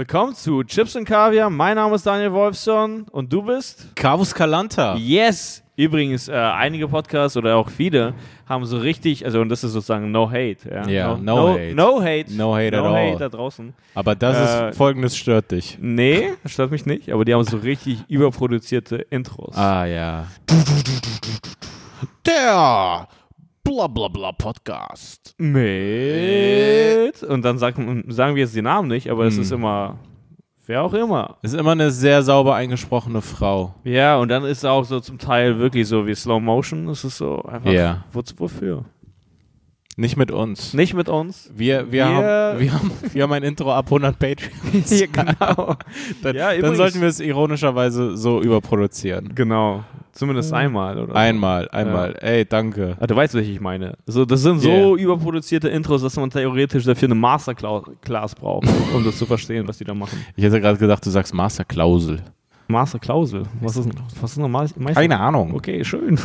Willkommen zu Chips und Kaviar. Mein Name ist Daniel Wolfson und du bist? Carvus Calanta. Yes! Übrigens, äh, einige Podcasts oder auch viele haben so richtig, also und das ist sozusagen No Hate. Ja, Ja, no, no no, hate. No Hate. No hate no at all. hate da draußen. Aber das Äh, ist folgendes stört dich. Nee, das stört mich nicht, aber die haben so richtig überproduzierte Intros. Ah ja. Der Blablabla Podcast. Mit. Und dann sagen, sagen wir jetzt die Namen nicht, aber es Hm. ist immer, wer auch immer. Ist immer eine sehr sauber eingesprochene Frau. Ja, und dann ist es auch so zum Teil wirklich so wie Slow Motion. Es ist so einfach, Ja. wozu, wofür? Nicht mit uns. Nicht mit uns. Wir, wir, Wir- Haben, wir, haben, wir haben ein Intro ab 100 Patreons. Ja, genau. Dann, Ja, dann sollten wir es ironischerweise so überproduzieren. Genau. Zumindest einmal, oder? Einmal, einmal. Ey, danke. Ah, du weißt, was ich meine. So, das sind so Yeah. überproduzierte Intros, dass man theoretisch dafür eine Masterclass braucht, um das zu verstehen, was die da machen. Ich hätte gerade gedacht, du sagst Masterklausel. Masterklausel. Was ist, was ist eine Meister? Keine Ahnung. Okay, schön.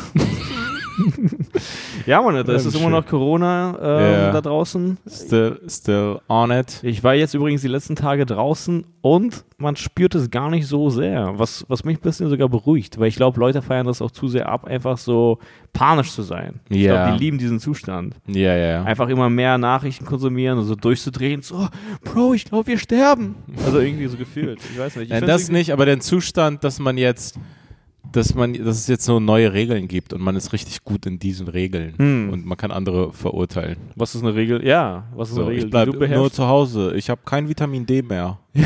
ja, Mann, da ist Ja, es immer schön. noch Corona äh, Ja. da draußen. Still, still on it. Ich war jetzt übrigens die letzten Tage draußen und man spürt es gar nicht so sehr, was, was mich ein bisschen sogar beruhigt, weil ich glaube, Leute feiern das auch zu sehr ab, einfach so panisch zu sein. Ich Ja. glaube, die lieben diesen Zustand. Ja, ja, ja. Einfach immer mehr Nachrichten konsumieren und so durchzudrehen, so, Bro, ich glaube, wir sterben. Also irgendwie so gefühlt. Ich weiß nicht. Ich Nein, das nicht, aber den Zustand, dass man jetzt, dass man, dass es jetzt so neue Regeln gibt und man ist richtig gut in diesen Regeln Hm. und man kann andere verurteilen. Was ist eine Regel? Ja, was ist So, eine Regel, ich bleibe nur zu Hause. Ich habe kein Vitamin D mehr.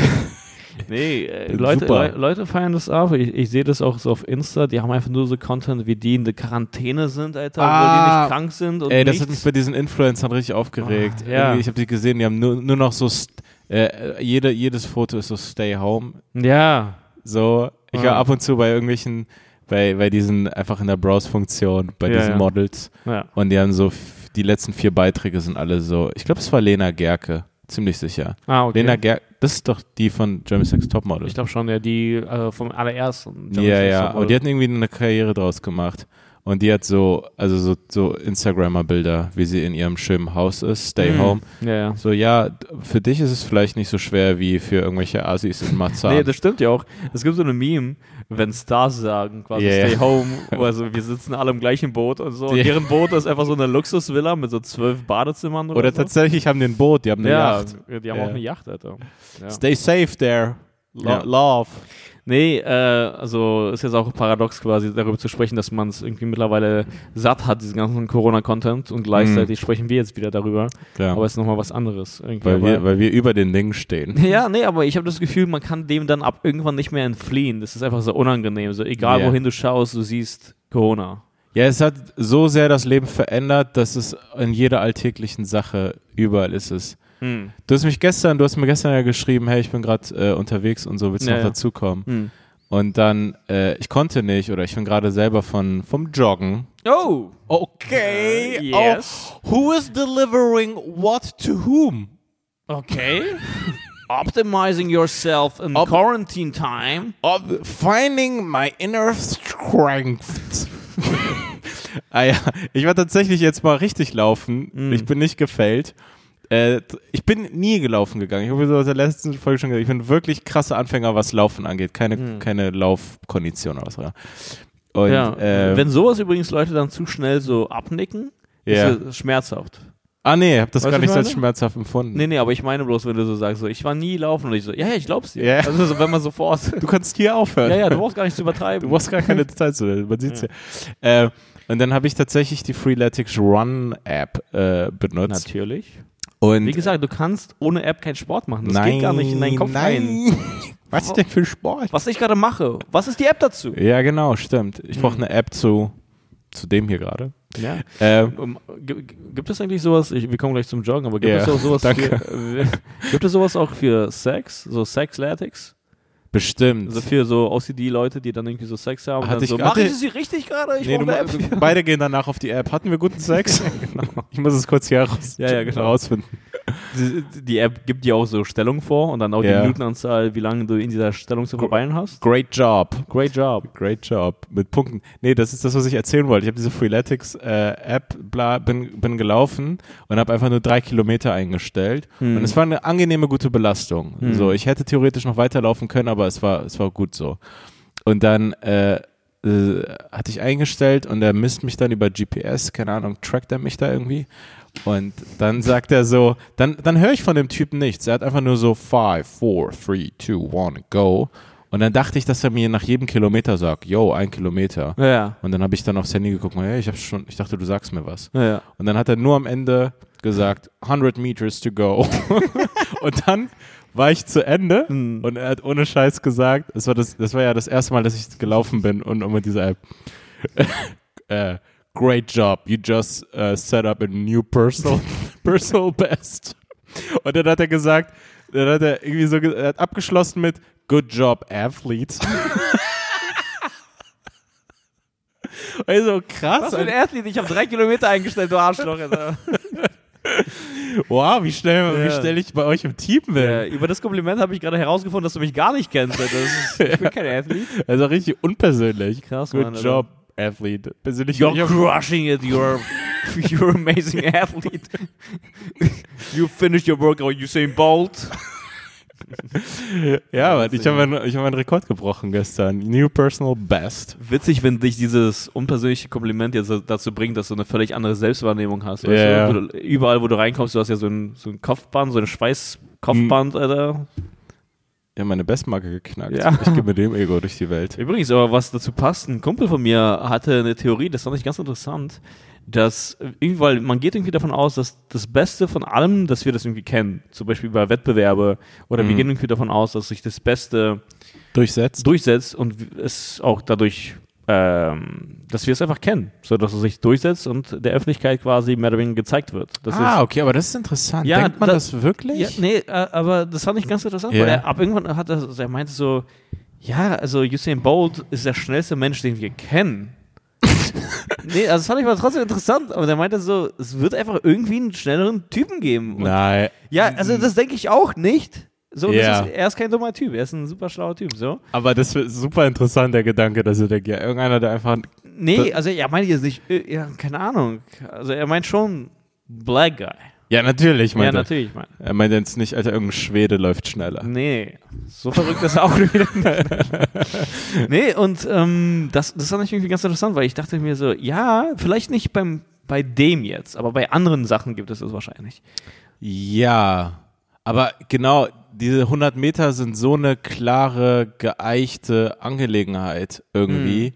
Nee, äh. Leute, Le Leute feiern das ab. Ich, ich sehe das auch so auf Insta. Die haben einfach nur so Content, wie die in der Quarantäne sind, Alter, wo die Ah. nicht krank sind. Und Ey, das nichts. hat mich bei diesen Influencern richtig aufgeregt. Ah, ja. Ich habe die gesehen, die haben nur, nur noch so, äh, jede, jedes Foto ist so Stay Home. Ja, So, ich Ah. war ab und zu bei irgendwelchen, bei, bei diesen, einfach in der Browse-Funktion, bei Ja, diesen ja. Models. ja. Und die haben so, die letzten vier Beiträge sind alle so, ich glaube, es war Lena Gerke, ziemlich sicher. Ah, okay. Lena Gerke, das ist doch die von Jeremy's Next Topmodel. ich glaube schon, ja, die äh, vom allerersten. ja, ja, aber die hatten irgendwie eine Karriere draus gemacht. Und die hat so, also so, so Instagrammer-Bilder, wie sie in ihrem schönen Haus ist, Stay Mhm. Home. Ja, ja. So, ja, für dich ist es vielleicht nicht so schwer wie für irgendwelche Assis in Marzahn. Nee, das stimmt ja auch. Es gibt so eine Meme, wenn Stars sagen, quasi ja. stay home, also wir sitzen alle im gleichen Boot und so. Und Ja. deren Boot ist einfach so eine Luxusvilla mit so zwölf Badezimmern oder, Oder so. tatsächlich haben die ein Boot, die haben eine ja, Yacht. die haben Ja. auch eine Yacht, Alter. Stay safe there. Lo. Love. Nee, äh, also ist jetzt auch paradox quasi darüber zu sprechen, dass man es irgendwie mittlerweile satt hat, diesen ganzen Corona-Content und gleichzeitig sprechen wir jetzt wieder darüber. Ja. Aber es ist nochmal was anderes. Irgendwie. weil, wir, weil wir über den Dingen stehen. ja, nee, aber ich habe das Gefühl, man kann dem dann ab irgendwann nicht mehr entfliehen. Das ist einfach so unangenehm. So egal Ja. wohin du schaust, du siehst Corona. Ja, es hat so sehr das Leben verändert, dass es in jeder alltäglichen Sache überall ist es. Hm. Du hast mich gestern, du hast mir gestern ja geschrieben, hey, ich bin gerade äh, unterwegs und so, willst du Ja, noch ja. dazukommen? Hm. Und dann, äh, ich konnte nicht oder ich bin gerade selber von vom Joggen. Oh! Okay. Äh, yes. Oh, who is delivering what to whom? Okay. Optimizing yourself in Op- quarantine time. Of finding my inner strength. ah ja, ich war tatsächlich jetzt mal richtig laufen. Mm. Ich bin nicht gefällt. Äh, ich bin nie gelaufen gegangen. Ich habe so aus der letzten Folge schon gesagt, ich bin wirklich krasser Anfänger, was Laufen angeht. Keine, Mm. keine Laufkondition oder was. auch immer. Und, ja. äh, Wenn sowas übrigens Leute dann zu schnell so abnicken, Ja. ist es schmerzhaft. ah nee, hab das Weißt gar nicht als schmerzhaft empfunden. Nee, nee, aber ich meine bloß, wenn du so sagst, so, ich war nie laufen und ich so, ja, ja, ich glaub's dir. Ja. Also so, wenn man sofort. Du kannst hier aufhören. ja, ja, du brauchst gar nicht zu übertreiben. Du brauchst gar keine Details zu Man sieht's ja. Äh, und dann habe ich tatsächlich die Freeletics Run App äh, benutzt. Natürlich. Und Wie gesagt, du kannst ohne App keinen Sport machen. Das nein, geht gar nicht in deinen Kopf rein. nein. Was denn für Sport? Was ich gerade mache, was ist die App dazu? Ja, genau, stimmt. Ich brauche Hm. eine App zu, zu dem hier gerade. Ja. Ähm, gi- gibt es eigentlich sowas, ich, wir kommen gleich zum Joggen, aber gibt Ja, es auch sowas danke. für, äh, gibt es sowas auch für Sex, so Sexletics? Bestimmt. Also für so OCD-Leute, die dann irgendwie so Sex haben. Hatte ich- so, mach ich sie richtig gerade? Ich Nee, du, App. beide gehen danach auf die App. Hatten wir guten Sex? Ich muss es kurz hier raus Ja, ja, genau. rausfinden. Die, die App gibt dir auch so Stellung vor und dann auch Ja. die Minutenanzahl, wie lange du in dieser Stellung zu verweilen hast. Great job. Great job. Great job. Mit Punkten. Nee, das ist das, was ich erzählen wollte. Ich habe diese Freeletics äh, bin, bin gelaufen und habe einfach nur drei Kilometer eingestellt. Hm. Und es war eine angenehme, gute Belastung. Hm. So, ich hätte theoretisch noch weiterlaufen können, aber es war, es war gut so. Und dann äh, äh, hatte ich eingestellt und er misst mich dann über GPS, keine Ahnung, trackt er mich da irgendwie. Und dann sagt er so, dann, dann höre ich von dem Typen nichts. Er hat einfach nur so 5, 4, 3, 2, 1, go. Und dann dachte ich, dass er mir nach jedem Kilometer sagt, yo, ein Kilometer. Ja, ja. Und dann habe ich dann aufs Handy geguckt, hey, ich habe schon, ich dachte, du sagst mir was. ja. Und dann hat er nur am Ende gesagt, 100 meters to go. und dann war ich zu Ende Hm. und er hat ohne Scheiß gesagt, das war, das, das war ja das erste Mal, dass ich gelaufen bin und, und mit dieser App. äh, great job, you just uh, set up a new personal, personal best. Und dann hat er gesagt, dann hat er irgendwie so, er hat abgeschlossen mit good job, athlete. Also krass. Was für ein Athlet? Ich habe drei Kilometer eingestellt, du Arschloch. Alter. Wow, wie schnell, wie Ja. schnell ich bei euch im Team bin. Ja, über das Kompliment habe ich gerade herausgefunden, dass du mich gar nicht kennst. Ist, ich bin kein Athlet. Also richtig unpersönlich. Krass, Good Mann, job, Athlete. Persönlich You're crushing it. You're, you're amazing athlete. you finished your workout, Usain Bolt. Ja, Mann, ich habe meinen hab meinen Rekord gebrochen gestern. New Personal Best. Witzig, wenn dich dieses unpersönliche Kompliment jetzt dazu bringt, dass du eine völlig andere Selbstwahrnehmung hast. ja. Wo du, überall, wo du reinkommst, du hast ja so ein, so ein Kopfband, so ein Schweißkopfband, Alter. Ja, meine Bestmarke geknackt. Ja. Ich gehe mit dem Ego durch die Welt. Übrigens, aber was dazu passt, ein Kumpel von mir hatte eine Theorie, das fand ich ganz interessant, dass, irgendwie, weil man geht irgendwie davon aus, dass das Beste von allem, dass wir das irgendwie kennen, zum Beispiel bei Wettbewerbe, oder wir Mhm. gehen irgendwie davon aus, dass sich das Beste Durchsetzt. durchsetzt und es auch dadurch, ähm, dass wir es einfach kennen, so dass es sich durchsetzt und der Öffentlichkeit quasi mehr oder weniger gezeigt wird. Das ah, okay, aber das ist interessant. Ja, Denkt man da- das wirklich? ja, nee, äh, aber das fand ich ganz interessant, Ja. weil er ab irgendwann hat er, also er meinte so, ja, also Usain Bolt ist der schnellste Mensch, den wir kennen. Nee, also das fand ich aber trotzdem interessant, aber der meinte so, es wird einfach irgendwie einen schnelleren Typen geben. Und Nein. ja, also das denke ich auch nicht. So, Ja. ist, er ist kein dummer Typ, er ist ein super schlauer Typ, so. Aber das ist super interessant, der Gedanke, dass ihr denkt, ja, irgendeiner, der einfach. Nee, also er meint jetzt nicht, äh, ja, keine Ahnung. Also er meint schon Black Guy. Ja, natürlich, Ja, meint er. natürlich, mein. Er meint jetzt nicht, Alter, irgendein Schwede läuft schneller. Nee, so verrückt ist er auch nicht. nee, und ähm, das, das fand ich irgendwie ganz interessant, weil ich dachte mir so, ja, vielleicht nicht beim, bei dem jetzt, aber bei anderen Sachen gibt es das wahrscheinlich. Ja, aber genau, diese 100 Meter sind so eine klare, geeichte Angelegenheit irgendwie. Hm.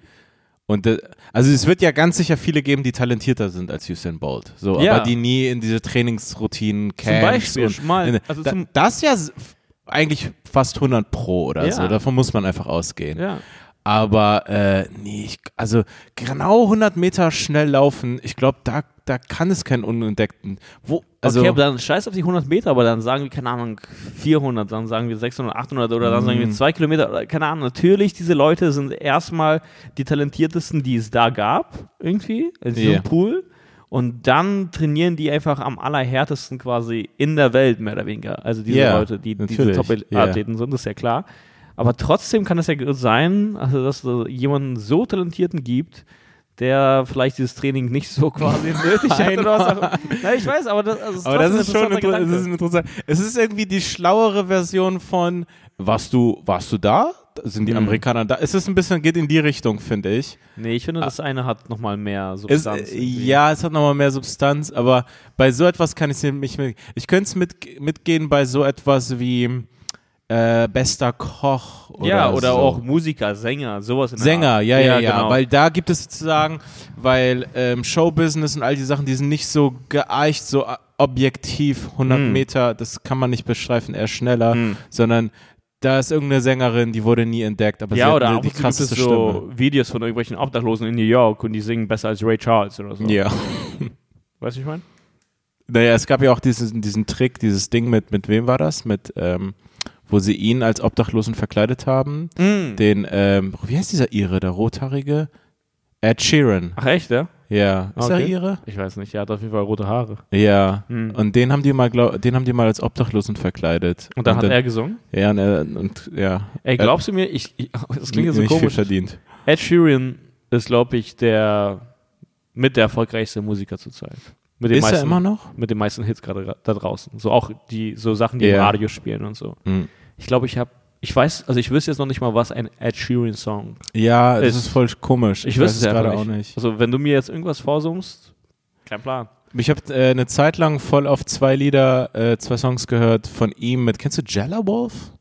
Und äh, also es wird ja ganz sicher viele geben, die talentierter sind als Usain Bolt. So, Ja. aber die nie in diese Trainingsroutinen Zum Camps Beispiel, und mal, in, also da, zum, das ist ja eigentlich fast 100 pro oder Ja. so. Davon muss man einfach ausgehen. ja. Aber äh, nee, ich, also genau 100 Meter schnell laufen, ich glaube, da, da kann es keinen Unentdeckten. Wo, also, okay, aber dann scheiß auf die 100 Meter, aber dann sagen wir, keine Ahnung, 400, dann sagen wir 600, 800 oder dann sagen wir Mhm. 2 Kilometer, oder keine Ahnung. Natürlich, diese Leute sind erstmal die talentiertesten, die es da gab, irgendwie, in diesem Ja. Pool. Und dann trainieren die einfach am allerhärtesten quasi in der Welt, mehr oder weniger. Also diese Ja, Leute, die diese Top-Athleten sind, ist ja klar. Aber trotzdem kann es ja sein, also dass es jemanden so Talentierten gibt, der vielleicht dieses Training nicht so quasi nötig hat oder was auch. Nein, ich weiß, aber das, also es aber das ist schon inter das ist interessant. Es ist irgendwie die schlauere Version von warst du, warst du da? Sind die Mhm. Amerikaner da? Es ist ein bisschen, geht in die Richtung, finde ich. Nee, ich finde, das eine hat nochmal mehr Es, Substanz. äh, irgendwie. ja, es hat nochmal mehr Substanz, aber bei so etwas kann ich es nicht mit. Ich könnte es mit, mitgehen bei so etwas wie äh, bester Koch oder ja, oder so. auch Musiker, Sänger, sowas in der Sänger, Art. ja, ja, ja, genau. weil da gibt es sozusagen, weil ähm, Showbusiness und all die Sachen, die sind nicht so geeicht, so äh, objektiv, 100 Hm. Meter, das kann man nicht beschreiben, eher schneller, Hm. sondern da ist irgendeine Sängerin, die wurde nie entdeckt, aber sie ja, hat oder eine, die zu gibt es krasseste so Stimme. Videos von irgendwelchen Obdachlosen in New York und die singen besser als Ray Charles oder so. Ja. Weißt du, ich meine? Naja, es gab ja auch diesen, diesen Trick, dieses Ding mit, mit wem war das? Mit, ähm, wo sie ihn als Obdachlosen verkleidet haben. Mm. Den, ähm, wie heißt dieser Ire, der rothaarige? Ed Sheeran. Ach echt, ja? Ja. Ist er Okay. Ire? Ich weiß nicht, er hat auf jeden Fall rote Haare. Ja. Mhm. Und den haben die mal, glaub, den haben die mal als Obdachlosen verkleidet. Und dann hat er gesungen? Ja, und, er, und ja. Ey, glaubst du mir, ich, ich das klingt jetzt so nicht viel komisch. verdient. Ed Sheeran ist, glaube ich, der mit der erfolgreichste Musiker zurzeit. Mit den Ist meisten, er immer noch? Mit den meisten Hits gerade ra- da draußen. So auch die so Sachen, die im Ja. Radio spielen und so. Mhm. Ich glaube, ich habe, ich weiß, also ich wüsste jetzt noch nicht mal, was ein Ed Sheeran Song. Ja, das Ist- ist voll komisch. Ich, weiß wüsste es gerade auch nicht. Also wenn du mir jetzt irgendwas vorsummst, kein Plan. Ich habe äh, eine Zeit lang voll auf zwei Lieder, äh, zwei Songs gehört von ihm mit. Kennst du Jella Wolf?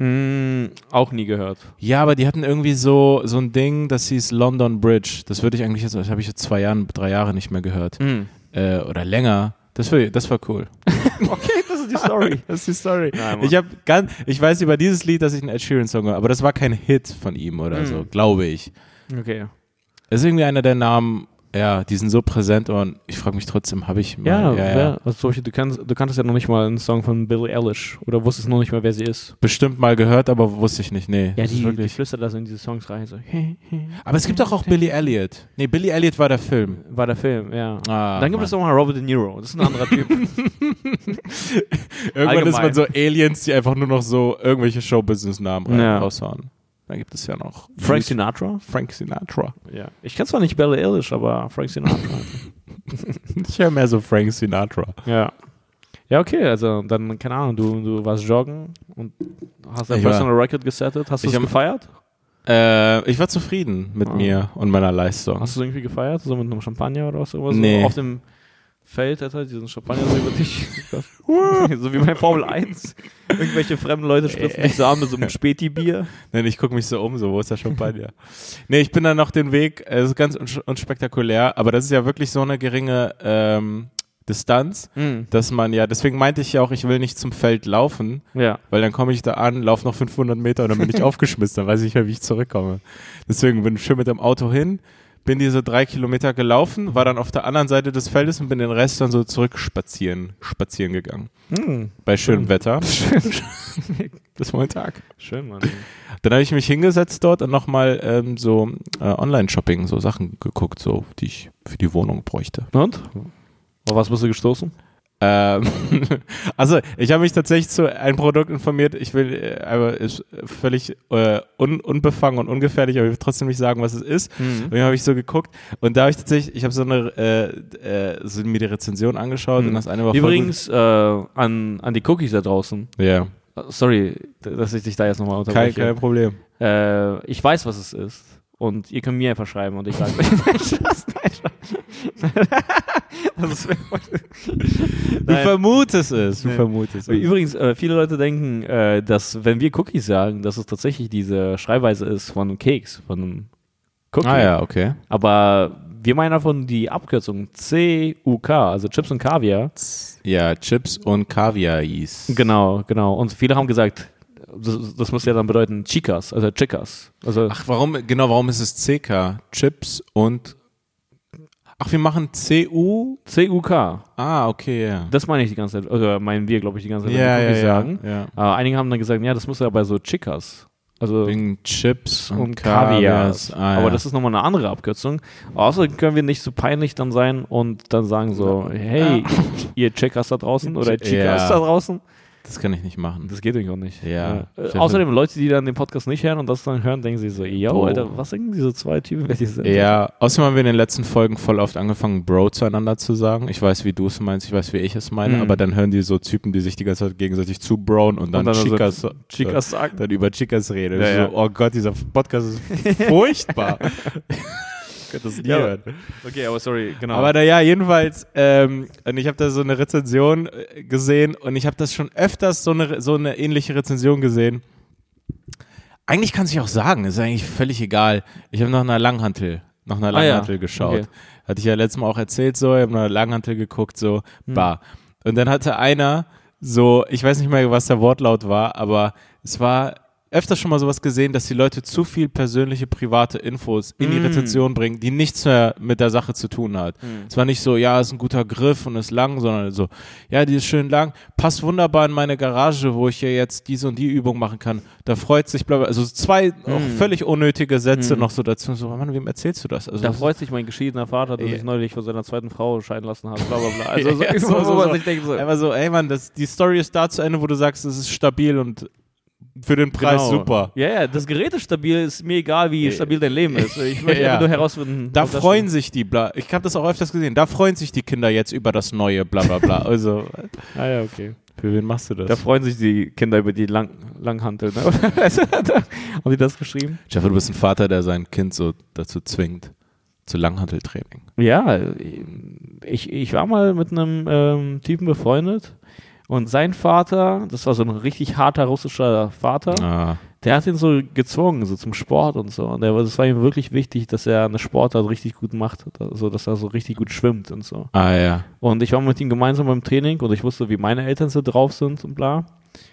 Hm, auch nie gehört. Ja, aber die hatten irgendwie so so ein Ding, das hieß London Bridge. Das würde ich eigentlich jetzt, das habe ich jetzt zwei Jahren, drei Jahre nicht mehr gehört Hm. Äh, oder länger. Das war, das war cool. Okay, das ist die Story. Das ist die Story. Nein, ich habe ganz, ich weiß über dieses Lied, dass ich einen Ed Sheeran Song höre, aber das war kein Hit von ihm oder Mhm. so, glaube ich. Okay. Das ist irgendwie einer der Namen, ja, die sind so präsent und ich frage mich trotzdem, habe ich mal, Ja, ja, ja, also du, kannst, du kanntest ja noch nicht mal einen Song von Billie Eilish oder wusstest noch nicht mal, wer sie ist. bestimmt mal gehört, aber wusste ich nicht, nee. Ja, das ist die, die wirklich. flüstert da so in diese Songs rein. So. Aber es gibt doch auch Billy Elliot. Nee, Billy Elliot war der Film. War der Film, ja. Ah, Dann gibt Mann. es noch mal Robert De Niro. Das ist ein anderer Typ. Irgendwann ist man allgemein. so Aliens, die einfach nur noch so irgendwelche Showbusiness-Namen rein- Ja. raushauen. Dann gibt es ja noch Frank Sinatra? Frank Sinatra. Ja. Ich kenne zwar nicht Billie Eilish, aber Frank Sinatra. Ich höre mehr so Frank Sinatra. ja. Ja, okay, also dann, keine Ahnung, du, du warst joggen und hast dein Ich war- Personal Record gesettet. Hast du es gefeiert? Äh, ich war zufrieden mit Ah. mir und meiner Leistung. Hast du es irgendwie gefeiert? So mit einem Champagner oder was? Oder so? Nee. Auf dem Feld, Alter, diesen Champagner so über dich. so wie bei Formel 1. Irgendwelche fremden Leute spritzen dich so an mit so einem Späti-Bier. Nein, ich gucke mich so um, so, wo ist der Champagner? nee, ich bin dann noch den Weg, es ist ganz uns- unspektakulär, aber das ist ja wirklich so eine geringe ähm, Distanz, dass man ja, deswegen meinte ich ja auch, ich will nicht zum Feld laufen, Ja. weil dann komme ich da an, laufe noch 500 Meter und dann bin ich aufgeschmissen, dann weiß ich ja, wie ich zurückkomme. Deswegen bin ich schön mit dem Auto hin, bin diese drei Kilometer gelaufen, war dann auf der anderen Seite des Feldes und bin den Rest dann so zurück spazieren, spazieren gegangen. Hm. Bei schönem Schön. Wetter. das war mein Tag. Schön, Mann. Dann habe ich mich hingesetzt dort und nochmal ähm, so äh, Online-Shopping, so Sachen geguckt, so die ich für die Wohnung bräuchte. Und? Auf was bist du gestoßen? Ähm, also ich habe mich tatsächlich zu einem Produkt informiert. Ich will, äh, aber ist völlig äh, un, unbefangen und ungefährlich, aber ich will trotzdem nicht sagen, was es ist. Und dann habe ich so geguckt und da habe ich tatsächlich, ich habe so eine, äh, äh, so mir die Rezension angeschaut Mhm. und das eine war Übrigens äh, an, an die Cookies da draußen. Ja, Äh, Sorry, dass ich dich da jetzt nochmal kein, unterbreche. kein Problem. Äh, ich weiß, was es ist. Und ihr könnt mir einfach schreiben und ich sage Nein, Du vermutest es, du Nee. vermutest es. Übrigens, äh, viele Leute denken, äh, dass wenn wir Cookies sagen, dass es tatsächlich diese Schreibweise ist von einem Keks, von einem Cookie. Ah ja, okay. Aber wir meinen davon die Abkürzung CUK, also Chips und Kaviar. Ja, Chips und Kaviar-Eis. Genau, genau. Und viele haben gesagt, das, das muss ja dann bedeuten Chicas, also Chicas. Also Ach, warum, genau, warum ist es CK? Chips und. Ach, wir machen CU? CUK. Ah, okay, ja. Das meine ich die ganze Zeit, oder meinen wir, glaube ich, die ganze Zeit, wenn ja, wir ja, sagen. ja. Äh, einige haben dann gesagt, ja, das muss ja bei so Chicas. Also Wegen Chips und, und Kaviar. Ah, Aber ja. das ist nochmal eine andere Abkürzung. Außerdem können wir nicht so peinlich dann sein und dann sagen so, hey, ihr Checkers da draußen oder. Chicas da draußen. Das kann ich nicht machen. Das geht irgendwie auch nicht. Ja. Äh, außerdem, Leute, die dann den Podcast nicht hören und das dann hören, denken sich so, yo, Bro. Alter, was sind diese zwei Typen, wer die sind? Ja, außerdem haben wir in den letzten Folgen voll oft angefangen, Bro zueinander zu sagen. Ich weiß, wie du es meinst, ich weiß, wie ich es meine, Mhm. aber dann hören die so Typen, die sich die ganze Zeit gegenseitig zu brown und dann, dann so Chicas, Chicas sagen. dann über Chicas reden. Ja, ja. So, oh Gott, dieser Podcast ist furchtbar. ich könnte das nie Ja, hören. Okay, aber sorry, genau. Aber naja, jedenfalls, ähm, und ich habe da so eine Rezension äh, gesehen und ich habe das schon öfters so eine, so eine ähnliche Rezension gesehen. Eigentlich kann sich auch sagen, ist eigentlich völlig egal. Ich habe nach einer Langhantel, nach einer Ah ja, Langhantel geschaut. okay. Hatte ich ja letztes Mal auch erzählt, so, ich habe nach einer Langhantel geguckt, so, Hm. bar. Und dann hatte einer so, ich weiß nicht mehr, was der Wortlaut war, aber es war öfters schon mal sowas gesehen, dass die Leute zu viel persönliche, private Infos in Mm. Rezension bringen, die nichts mehr mit der Sache zu tun hat. Mm. Es war nicht so, ja, ist ein guter Griff und ist lang, sondern so, ja, die ist schön lang, passt wunderbar in meine Garage, wo ich hier jetzt diese und die Übung machen kann. Da freut sich, bla, bla. also zwei Mm. völlig unnötige Sätze Mm. noch so dazu. So, Mann, wem erzählst du das? Also, Da das freut sich mein geschiedener Vater, dass Ja. ich neulich von seiner zweiten Frau scheiden lassen habe, bla bla bla. Also so, Ja, so, so, so, so. ich denke so. Einfach so, ey Mann, das, die Story ist da zu Ende, wo du sagst, es ist stabil und für den Preis Genau. super. Ja, ja, das Gerät ist stabil, ist mir egal, wie stabil dein Leben ist. Ich möchte Ja. nur herausfinden. Da freuen sich die, bla, ich habe das auch öfters gesehen, da freuen sich die Kinder jetzt über das neue, bla bla bla. Also. Ah ja, okay. für wen machst du das? Da freuen sich die Kinder über die Lang Langhantel. Ne? Haben die das geschrieben? Jeff, du bist ein Vater, der sein Kind so dazu zwingt, zu Langhanteltraining. Ja, ich, ich war mal mit einem ähm, Typen befreundet und sein Vater, das war so ein richtig harter russischer Vater, Ah, der hat ihn so gezwungen, so zum Sport und so. Und der, das war ihm wirklich wichtig, dass er eine Sportart richtig gut macht, also dass er so richtig gut schwimmt und so. ah ja. Und ich war mit ihm gemeinsam beim Training und ich wusste, wie meine Eltern so drauf sind und bla.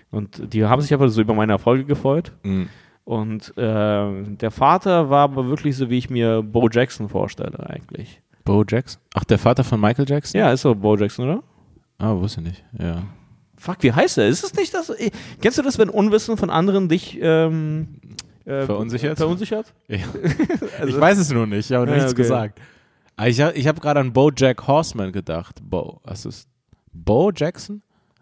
Und die haben sich einfach so über meine Erfolge gefreut. Mhm. Und äh, der Vater war aber wirklich so, wie ich mir Bo Jackson vorstelle, eigentlich. Bo Jackson? Ach, der Vater von Michael Jackson? Ja, ist so Bo Jackson, oder? Ah, wusste nicht. Ja. Fuck, wie heißt er? Ist es nicht das? eh, Kennst du das, wenn Unwissen von anderen dich ähm, äh, Verunsichert? verunsichert? ja. Also- ich weiß es nur nicht, ich habe Ja, nichts okay. gesagt. Ah, Ich, ich habe gerade an Bo Jack Horseman gedacht. Bo, was ist Bo Jackson?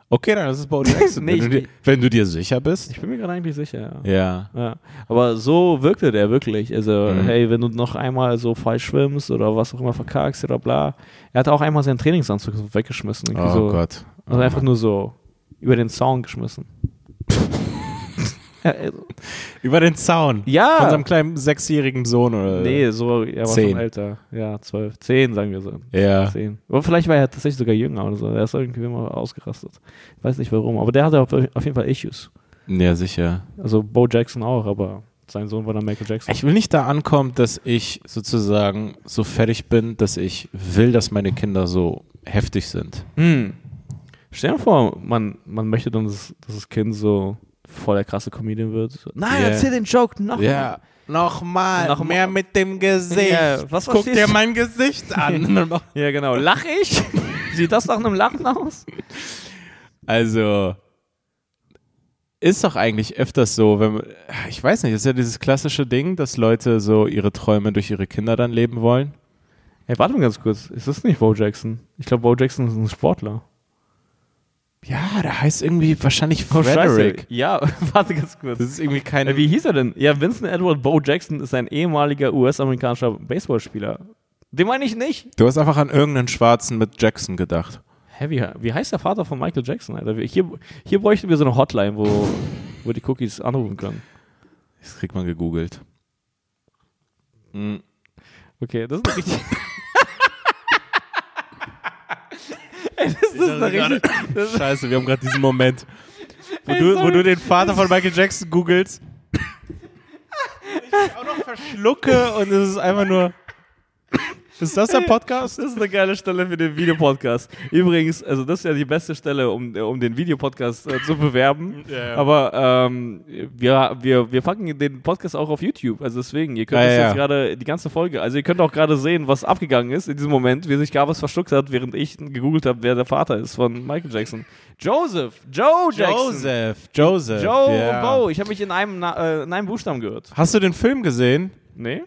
Okay, dann ist es Bo Jackson. Nee, wenn, du dir, wenn du dir sicher bist. Ich bin mir gerade eigentlich sicher, ja. Ja. Ja, aber so wirkte der wirklich. Also, Mhm. hey, wenn du noch einmal so falsch schwimmst oder was auch immer verkackst oder bla. Er hat auch einmal seinen Trainingsanzug weggeschmissen. Oh so, Gott. Also Oh einfach nur so über den Zaun geschmissen. Über den Zaun. ja. Von seinem kleinen sechsjährigen Sohn oder. nee, so, er war Zehn. schon älter. Ja, zwölf. Zehn, sagen wir so. Ja. Zehn. Aber vielleicht war er tatsächlich sogar jünger oder so. Er ist irgendwie immer ausgerastet. Ich weiß nicht warum. Aber der hatte auf, auf jeden Fall Issues. Ja, sicher. Also Bo Jackson auch, aber sein Sohn war dann Michael Jackson. Ich will nicht da ankommen, dass ich sozusagen so fertig bin, dass ich will, dass meine Kinder so heftig sind. Hm. Stell dir vor, man, man möchte dann, dass, dass das Kind so voll der krasse Comedian wird. So, Nein, Ja. erzähl den Joke noch. Ja. Nochmal, Noch mehr mal. mit dem Gesicht. Ja, was Guck dir mein Gesicht an. Ja, genau. Lach ich? Sieht das nach einem Lachen aus? also, ist doch eigentlich öfters so, wenn man, ich weiß nicht, ist ja dieses klassische Ding, dass Leute so ihre Träume durch ihre Kinder dann leben wollen. Hey, warte mal ganz kurz. Ist das nicht Bo Jackson? Ich glaube, Bo Jackson ist ein Sportler. Ja, der heißt irgendwie wahrscheinlich Oh, Frederick. Scheiße. Ja, warte ganz kurz. Das ist irgendwie kein. Äh, Wie hieß er denn? Ja, Vincent Edward Bo Jackson ist ein ehemaliger US-amerikanischer Baseballspieler. Den meine ich nicht. Du hast einfach an irgendeinen Schwarzen mit Jackson gedacht. Hä, wie, wie heißt der Vater von Michael Jackson, Alter? Hier, hier bräuchten wir so eine Hotline, wo, wo die Cookies anrufen können. Das kriegt man gegoogelt. Hm. Okay, das ist richtig. Ey, das ist eine richtig. Das Scheiße, wir haben gerade diesen Moment, wo du, wo du den Vater von Michael Jackson googelst. Ich auch noch verschlucke und es ist einfach nur. Ist das der Podcast? das ist eine geile Stelle für den Videopodcast. Übrigens, also das ist ja die beste Stelle, um, um den Videopodcast äh, zu bewerben. Ja, ja. Aber ähm, wir, wir, wir packen den Podcast auch auf YouTube. Also deswegen, ihr könnt ja. jetzt gerade die ganze Folge, also ihr könnt auch gerade sehen, was abgegangen ist in diesem Moment, wie sich Gabas verschluckt hat, während ich gegoogelt habe, wer der Vater ist von Michael Jackson. Joseph, Joe Jackson. Joseph. Joseph. Joe ja. Bo. Ich habe mich in einem, äh, in einem Buchstaben gehört. Hast du den Film gesehen? Nee?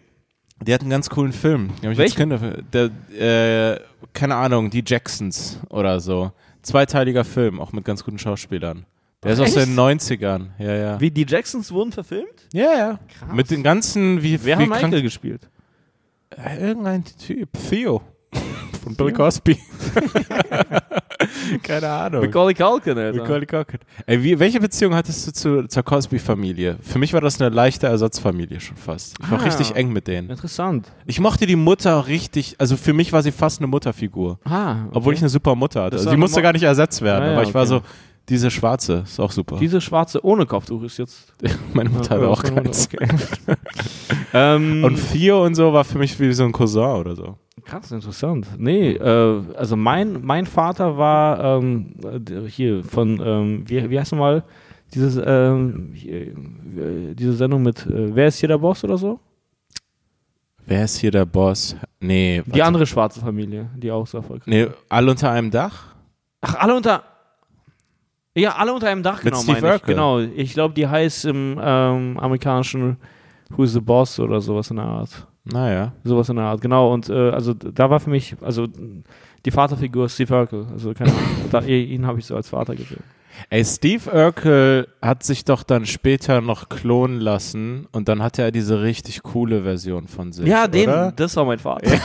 Die hat einen ganz coolen Film. Den hab ich Welchen? jetzt Kinder, der, äh, keine Ahnung, die Jacksons oder so. Zweiteiliger Film, auch mit ganz guten Schauspielern. Der ist aus Echt? den 90ern. Ja, ja. Wie die Jacksons wurden verfilmt? Ja, ja. Krass. Mit den ganzen, wie, Wer wie hat Michael gespielt? Äh, Irgendein Typ. Theo. Von Bill Cosby. Keine Ahnung. Macaulay Culkin, Alter. Macaulay Culkin. Ey, wie, welche Beziehung hattest du zu, zur Cosby-Familie? Für mich war das eine leichte Ersatzfamilie schon fast. Ich war Ah. richtig eng mit denen. Interessant. Ich mochte die Mutter richtig, also für mich war sie fast eine Mutterfigur. Ah, okay. Obwohl ich eine super Mutter hatte. Also war sie musste Mo- gar nicht ersetzt werden. Ah, ja, aber ich war okay. so, diese schwarze ist auch super. Diese schwarze ohne Kopftuch ist jetzt. Meine Mutter hatte auch keins. Okay. ähm, Und Theo und so war für mich wie so ein Cousin oder so. Krass, interessant. Nee, äh, also mein, mein Vater war ähm, äh, hier von, ähm, wie, wie heißt er mal? Dieses, ähm, hier, äh, diese Sendung mit äh, Wer ist hier der Boss oder so? Wer ist hier der Boss? Nee. Die andere schwarze Familie, die auch so erfolgreich Nee, alle unter einem Dach? Ach, alle unter. Ja, alle unter einem Dach, Mit genau, Steve meine ich. Urkel. Genau. Ich glaube, die heißt im ähm, amerikanischen Who's the Boss oder sowas in der Art. Naja. Sowas in der Art, genau. Und äh, also da war für mich, also die Vaterfigur Steve Urkel. Also keine Ahnung. da, ihn habe ich so als Vater gesehen. Ey, Steve Urkel hat sich doch dann später noch klonen lassen und dann hatte er diese richtig coole Version von sich. Ja, den, Oder? das war mein Vater.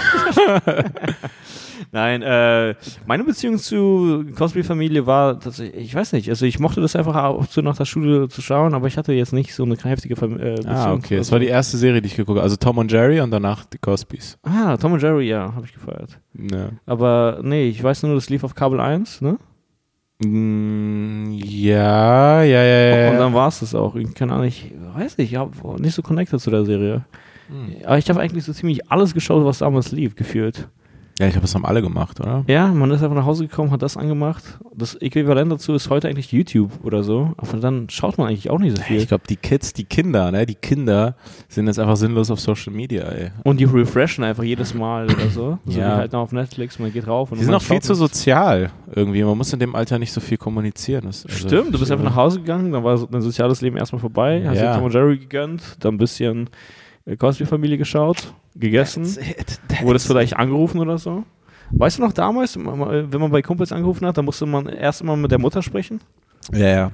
Nein, äh, meine Beziehung zu Cosby-Familie war, tatsächlich, ich weiß nicht, also ich mochte das einfach auch so nach der Schule zu schauen, aber ich hatte jetzt nicht so eine heftige Fam äh, Beziehung. Ah, okay. Das war die erste Serie, die ich geguckt habe. Also Tom und Jerry und danach die Cosbys. Ah, Tom und Jerry, ja, habe ich gefeiert. Ja. Aber nee, ich weiß nur, das lief auf Kabel 1, ne? Mm, ja, ja, ja, ja. Und dann war es das auch. Ich kann auch nicht, weiß nicht, ich habe nicht so connected zu der Serie. Hm. Aber ich habe eigentlich so ziemlich alles geschaut, was damals lief, gefühlt. Ja, ich glaube, das haben alle gemacht, oder? Ja, man ist einfach nach Hause gekommen, hat das angemacht. Das Äquivalent dazu ist heute eigentlich YouTube oder so. Aber dann schaut man eigentlich auch nicht so viel. Ich glaube, die Kids, die Kinder, ne, die Kinder sind jetzt einfach sinnlos auf Social Media, ey. Und die refreshen einfach jedes Mal oder so. So Ja. wie halt noch auf Netflix, man geht rauf. Und Die sind auch viel zu sozial irgendwie. Man muss in dem Alter nicht so viel kommunizieren. Das, also- Stimmt, du bist einfach nach Hause gegangen, dann war dein soziales Leben erstmal vorbei, hast Ja. dir Tom und Jerry gegönnt, dann ein bisschen äh, Cosby-Familie geschaut, gegessen, wurdest vielleicht angerufen oder so. Weißt du noch damals, wenn man bei Kumpels angerufen hat, dann musste man erst mal mit der Mutter sprechen. Ja, ja.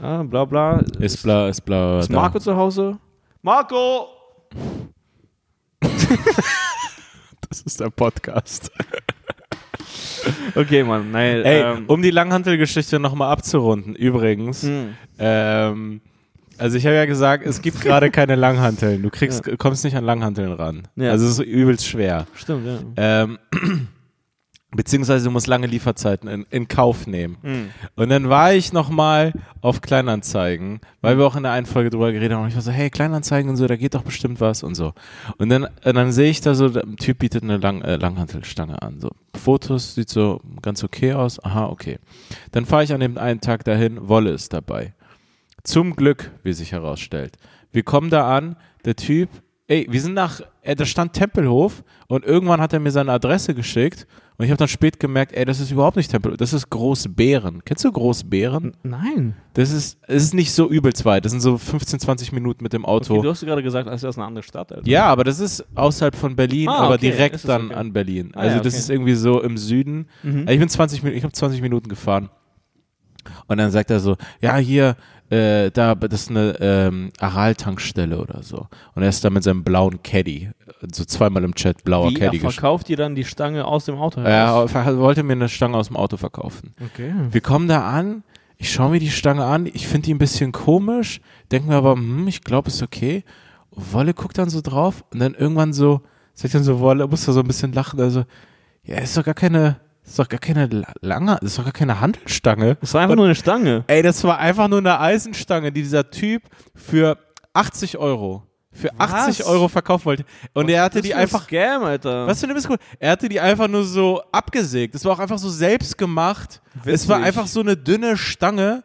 Ah, bla bla. Ist bla, ist bla. Ist da. Marco zu Hause? Marco! Das ist der Podcast. Okay, Mann, nein. Ey, ähm, um die Langhantelgeschichte nochmal abzurunden, übrigens. mh. Ähm, also ich habe ja gesagt, es gibt gerade keine Langhanteln. Du kriegst, kommst nicht an Langhanteln ran. Ja. Also es ist übelst schwer. Stimmt, ja. Ähm, beziehungsweise du musst lange Lieferzeiten in, in Kauf nehmen. Mhm. Und dann war ich nochmal auf Kleinanzeigen, weil wir auch in der einen Folge drüber geredet haben. Und ich war so, hey, Kleinanzeigen und so, da geht doch bestimmt was und so. Und dann, und dann sehe ich da so, der Typ bietet eine Lang, äh, Langhantelstange an. So Fotos, sieht so ganz okay aus. Aha, okay. Dann fahre ich an dem einen Tag dahin, Wolle ist dabei. Zum Glück, wie sich herausstellt. Wir kommen da an, der Typ, ey, wir sind nach, äh, da stand Tempelhof und irgendwann hat er mir seine Adresse geschickt und ich habe dann spät gemerkt, ey, das ist überhaupt nicht Tempelhof, das ist Großbären. Kennst du Großbären? Nein. Das ist, es ist nicht so übelst weit, das sind so 15, 20 Minuten mit dem Auto. Okay, du hast gerade gesagt, das ist eine andere Stadt. Alter. Ja, aber das ist außerhalb von Berlin, Ah, aber okay, direkt dann okay. an Berlin. Ah, Also ja, das okay. ist irgendwie so im Süden. Mhm. Ich bin 20 Minuten, ich habe 20 Minuten gefahren. Und dann sagt er so, ja, hier, äh, da, das ist eine ähm, Aral-Tankstelle oder so. Und er ist da mit seinem blauen Caddy, so zweimal im Chat blauer Wie, er Caddy gesch- verkauft dir dann die Stange aus dem Auto Er heraus? ver- wollte mir eine Stange aus dem Auto verkaufen. Okay. Wir kommen da an, ich schaue mir die Stange an, ich finde die ein bisschen komisch, denke mir aber, hm, ich glaube, ist okay. Wolle guckt dann so drauf und dann irgendwann so, sagt dann so, Wolle, muss da so ein bisschen lachen, also, ja, ist doch gar keine, ist doch gar keine la- lange, ist doch gar keine Handelstange. Das war einfach nur eine Stange. Ey, das war einfach nur eine Eisenstange, die dieser Typ für 80 Euro, für 80 Was? Euro verkaufen wollte. Und er hatte die einfach, Scam, Alter. was für eine Missgeburt. Er hatte die einfach nur so abgesägt. Das war auch einfach so selbst gemacht. Es war Witzig. einfach so eine dünne Stange.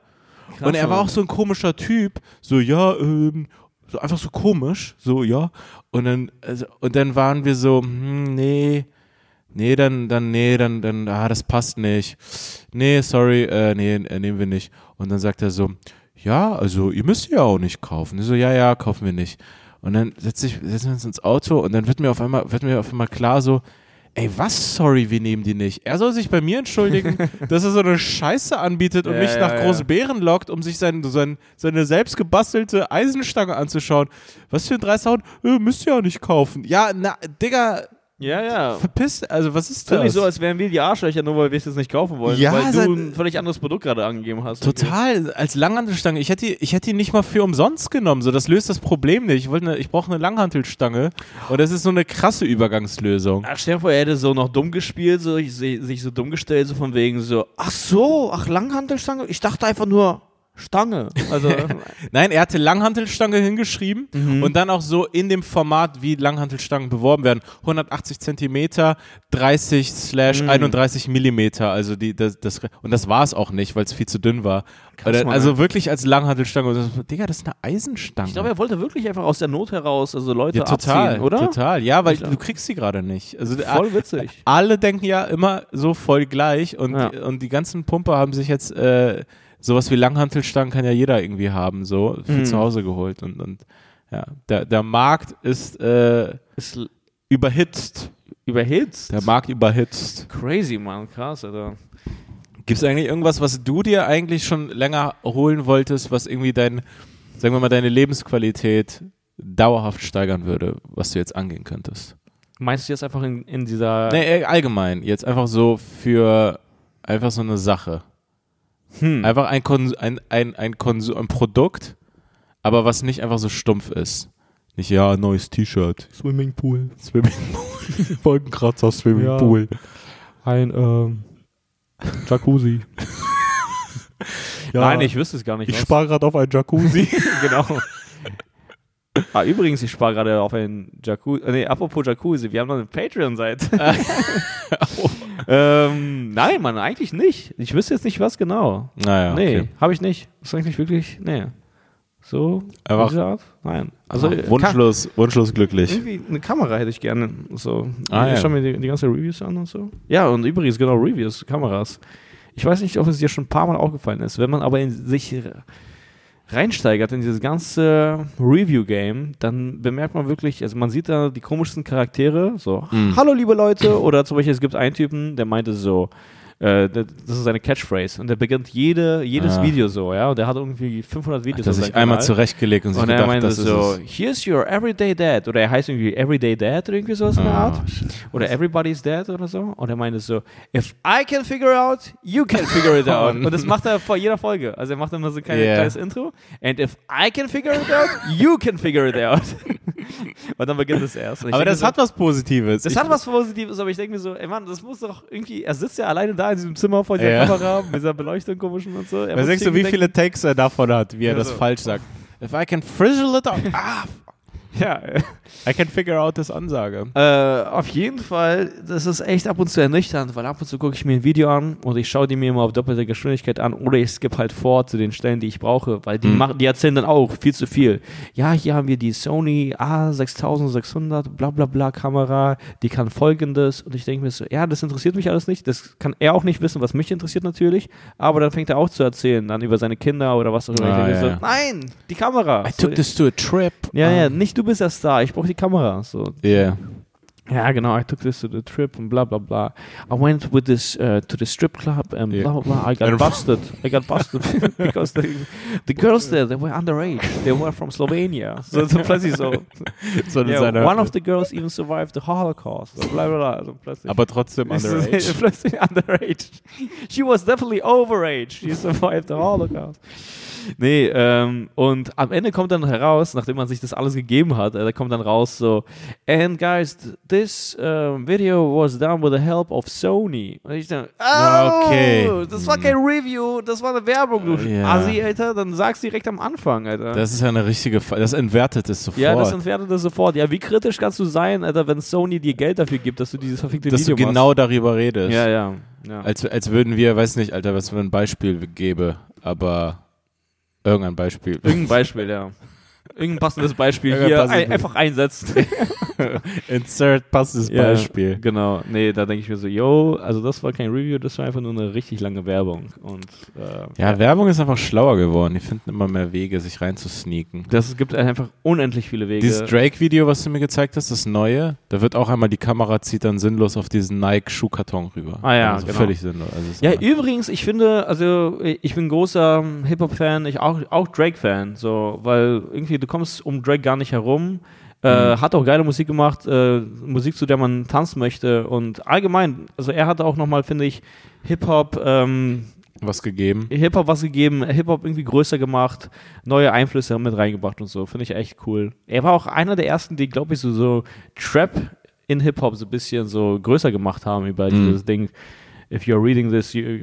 Krass, und er war auch so ein komischer Typ. So, ja, ähm, so einfach so komisch. So, ja. Und dann, also, und dann waren wir so, hm, nee. Nee, dann, dann, nee, dann, dann, ah, das passt nicht. Nee, sorry, äh, nee, äh, nehmen wir nicht. Und dann sagt er so, ja, also ihr müsst ja auch nicht kaufen. Ich so, ja, ja, kaufen wir nicht. Und dann setz ich, setzen wir uns ins Auto und dann wird mir auf einmal, wird mir auf einmal klar so, ey, was, sorry, wir nehmen die nicht. Er soll sich bei mir entschuldigen, dass er so eine Scheiße anbietet und Ja, mich ja, nach ja. Großbären lockt, um sich sein, sein, seine selbst gebastelte Eisenstange anzuschauen. Was für ein dreister Hund, äh, müsst ihr ja nicht kaufen. Ja, na, Digga, Ja, ja. verpiss, also was ist das? nicht so, als wären wir die Arschlöcher, nur weil wir es jetzt nicht kaufen wollen. Ja, weil du ein völlig anderes Produkt gerade angegeben hast. Total, als Langhantelstange. Ich hätte, die- ich hätte die nicht mal für umsonst genommen. So, das löst das Problem nicht. Ich, wollte eine, ich brauche eine Langhantelstange. Und das ist so eine krasse Übergangslösung. Ja, stell dir vor, er hätte so noch dumm gespielt, so, ich, sich so dumm gestellt, so von wegen so, ach so, ach Langhantelstange? Ich dachte einfach nur, Stange. Also, Nein, er hatte Langhantelstange hingeschrieben Mhm. und dann auch so in dem Format, wie Langhantelstangen beworben werden. 180 Zentimeter, 30 slash Mhm. 31 Millimeter. Also die, das, das, und das war es auch nicht, weil es viel zu dünn war. Oder, Mann, also ey. wirklich als Langhantelstange. Und das, Digga, das ist eine Eisenstange. ich glaube, er wollte wirklich einfach aus der Not heraus, also Leute ja, total, abziehen, oder? total. Ja, weil Ich du kriegst sie gerade nicht. Also Voll witzig. alle denken ja immer so voll gleich und, Ja. und die ganzen Pumper haben sich jetzt äh, sowas wie Langhantelstangen kann ja jeder irgendwie haben, so für Mhm. zu Hause geholt und, und ja, der, der Markt ist äh, Ist überhitzt. überhitzt. Der Markt überhitzt. Crazy, Mann. Krass, Alter. Gibt es eigentlich irgendwas, was du dir eigentlich schon länger holen wolltest, was irgendwie dein, sagen wir mal, deine Lebensqualität dauerhaft steigern würde, was du jetzt angehen könntest? Meinst du jetzt einfach in, in dieser. Nee, allgemein. Jetzt einfach so für einfach so eine Sache. Hm. Einfach ein, Kons ein, ein, ein, Konsum ein Produkt, aber was nicht einfach so stumpf ist. Nicht, ja, neues T-Shirt. Swimmingpool. Swimmingpool. Wolkenkratzer, Swimmingpool. Ein ähm, Jacuzzi. ja, Nein, ich wüsste es gar nicht. ich spare gerade auf ein Jacuzzi. genau. Ah, übrigens, ich spare gerade auf ein Jacuzzi. Nee, apropos Jacuzzi, wir haben noch eine Patreon-Seite. ähm, nein, Mann, eigentlich nicht. Ich wüsste jetzt nicht, was genau. Naja, nee, okay. habe ich nicht. Ist eigentlich wirklich, nee. So, Einfach- Art? Nein. Also, Also, wunschlos, wunschlos glücklich. irgendwie eine Kamera hätte ich gerne. So. Ah, ich ja. schaue mir die, die ganzen Reviews an und so. Ja, und übrigens, genau, Reviews, Kameras. Ich weiß nicht, ob es dir schon ein paar Mal aufgefallen ist. Wenn man aber in sich reinsteigert in dieses ganze Review-Game, dann bemerkt man wirklich, also man sieht da die komischsten Charaktere, so, Mhm. hallo liebe Leute, oder zum Beispiel, es gibt einen Typen, der meinte so, äh, das ist seine Catchphrase und der beginnt jede, jedes Ah. Video so, ja, und der hat irgendwie 500 Videos Hat er sich einmal zurechtgelegt und sich Und er gedacht, meinte das ist so, es. here's your everyday dad. Oder er heißt irgendwie Everyday Dad oder irgendwie sowas in der Ah, Art. Oder Everybody's Dad oder so. Und er meinte so, if I can figure out, you can figure it out. Und das macht er vor jeder Folge. Also er macht immer so ein kleines, Yeah. kleines Intro. And if I can figure it out, you can figure it out. Und dann beginnt es erst. Aber das so, hat was Positives. das Ich- hat was Positives, aber ich denke mir so, ey Mann, das muss doch irgendwie, er sitzt ja alleine da in diesem Zimmer vor dieser Ja. Kamera, mit dieser Beleuchtung komischen und so. Er Was denkst du, wie irgendwie viele Takes er davon hat, wie er Ja, das so. falsch sagt? If I can frizzle it out. Ah, denken, Ja, I can figure out this Ansage. Äh, auf jeden Fall, das ist echt ab und zu ernüchternd, weil ab und zu gucke ich mir ein Video an und ich schaue die mir immer auf doppelte Geschwindigkeit an oder ich skippe halt vor zu den Stellen, die ich brauche, weil die, Mhm. machen, die erzählen dann auch viel zu viel. Ja, hier haben wir die Sony A6600 bla bla bla Kamera, die kann folgendes und ich denke mir so, ja, das interessiert mich alles nicht, das kann er auch nicht wissen, was mich interessiert natürlich, aber dann fängt er auch zu erzählen, dann über seine Kinder oder was auch immer. Ah, ja, so, ja. nein, die Kamera. I took this to a trip. ja, Ah. ja, nicht du bist der Star, ich brauche die Kamera. So, Yeah. Ja, genau. I took this to the trip and blah blah blah. I went with this uh, to the strip club and Yeah. blah blah blah. I got busted. I got busted because the, the girls there they were underage. They were from Slovenia. So, so plötzlich so. So Yeah, one of the girls even survived the Holocaust. So blah blah blah. Also plötzlich. aber trotzdem underage. plötzlich underage. She was definitely overage. She survived the Holocaust. Nee, ähm, und am Ende kommt dann heraus, nachdem man sich das alles gegeben hat, äh, da kommt dann raus so, and guys, this um, video was done with the help of Sony. Und ich dann, oh, Ja, okay. das war kein Review, das war eine Werbung, du Ja. Assi, Alter, dann sag's direkt am Anfang, Alter. Das ist ja eine richtige, Fa das entwertet es sofort. ja, das entwertet das sofort. Ja, wie kritisch kannst du sein, Alter, wenn Sony dir Geld dafür gibt, dass du dieses verfickte dass Video du genau darüber redest. machst? Ja, ja. ja. Als, als würden wir, weiß nicht, Alter, was für ein Beispiel gebe, aber irgendein Beispiel. Irgendein Beispiel, ja. Irgendein passendes Beispiel hier passendes ein, einfach einsetzt. Insert passendes Ja, Beispiel. Genau. Nee, da denke ich mir so, yo, also das war kein Review, das war einfach nur eine richtig lange Werbung. Und äh, Ja, Werbung ist einfach schlauer geworden. Die finden immer mehr Wege, sich reinzusneaken. das es gibt einfach unendlich viele Wege. Dieses Drake-Video, was du mir gezeigt hast, das neue, da wird auch einmal die Kamera zieht dann sinnlos auf diesen Nike-Schuhkarton rüber. Ah ja, also genau. Völlig sinnlos. Also ja, übrigens, ich finde, also ich bin großer Hip-Hop-Fan, ich auch, auch Drake-Fan, so, weil irgendwie du kommst um Drake gar nicht herum. Äh, Mhm. Hat auch geile Musik gemacht, äh, Musik, zu der man tanzen möchte. Und allgemein, also er hat auch nochmal, finde ich, Hip-Hop, ähm, was gegeben. Hip-Hop was gegeben, Hip-Hop irgendwie größer gemacht, neue Einflüsse mit reingebracht und so. Finde ich echt cool. Er war auch einer der ersten, die, glaube ich, so, so Trap in Hip-Hop so ein bisschen so größer gemacht haben über Mhm. dieses Ding. If you're reading this, you,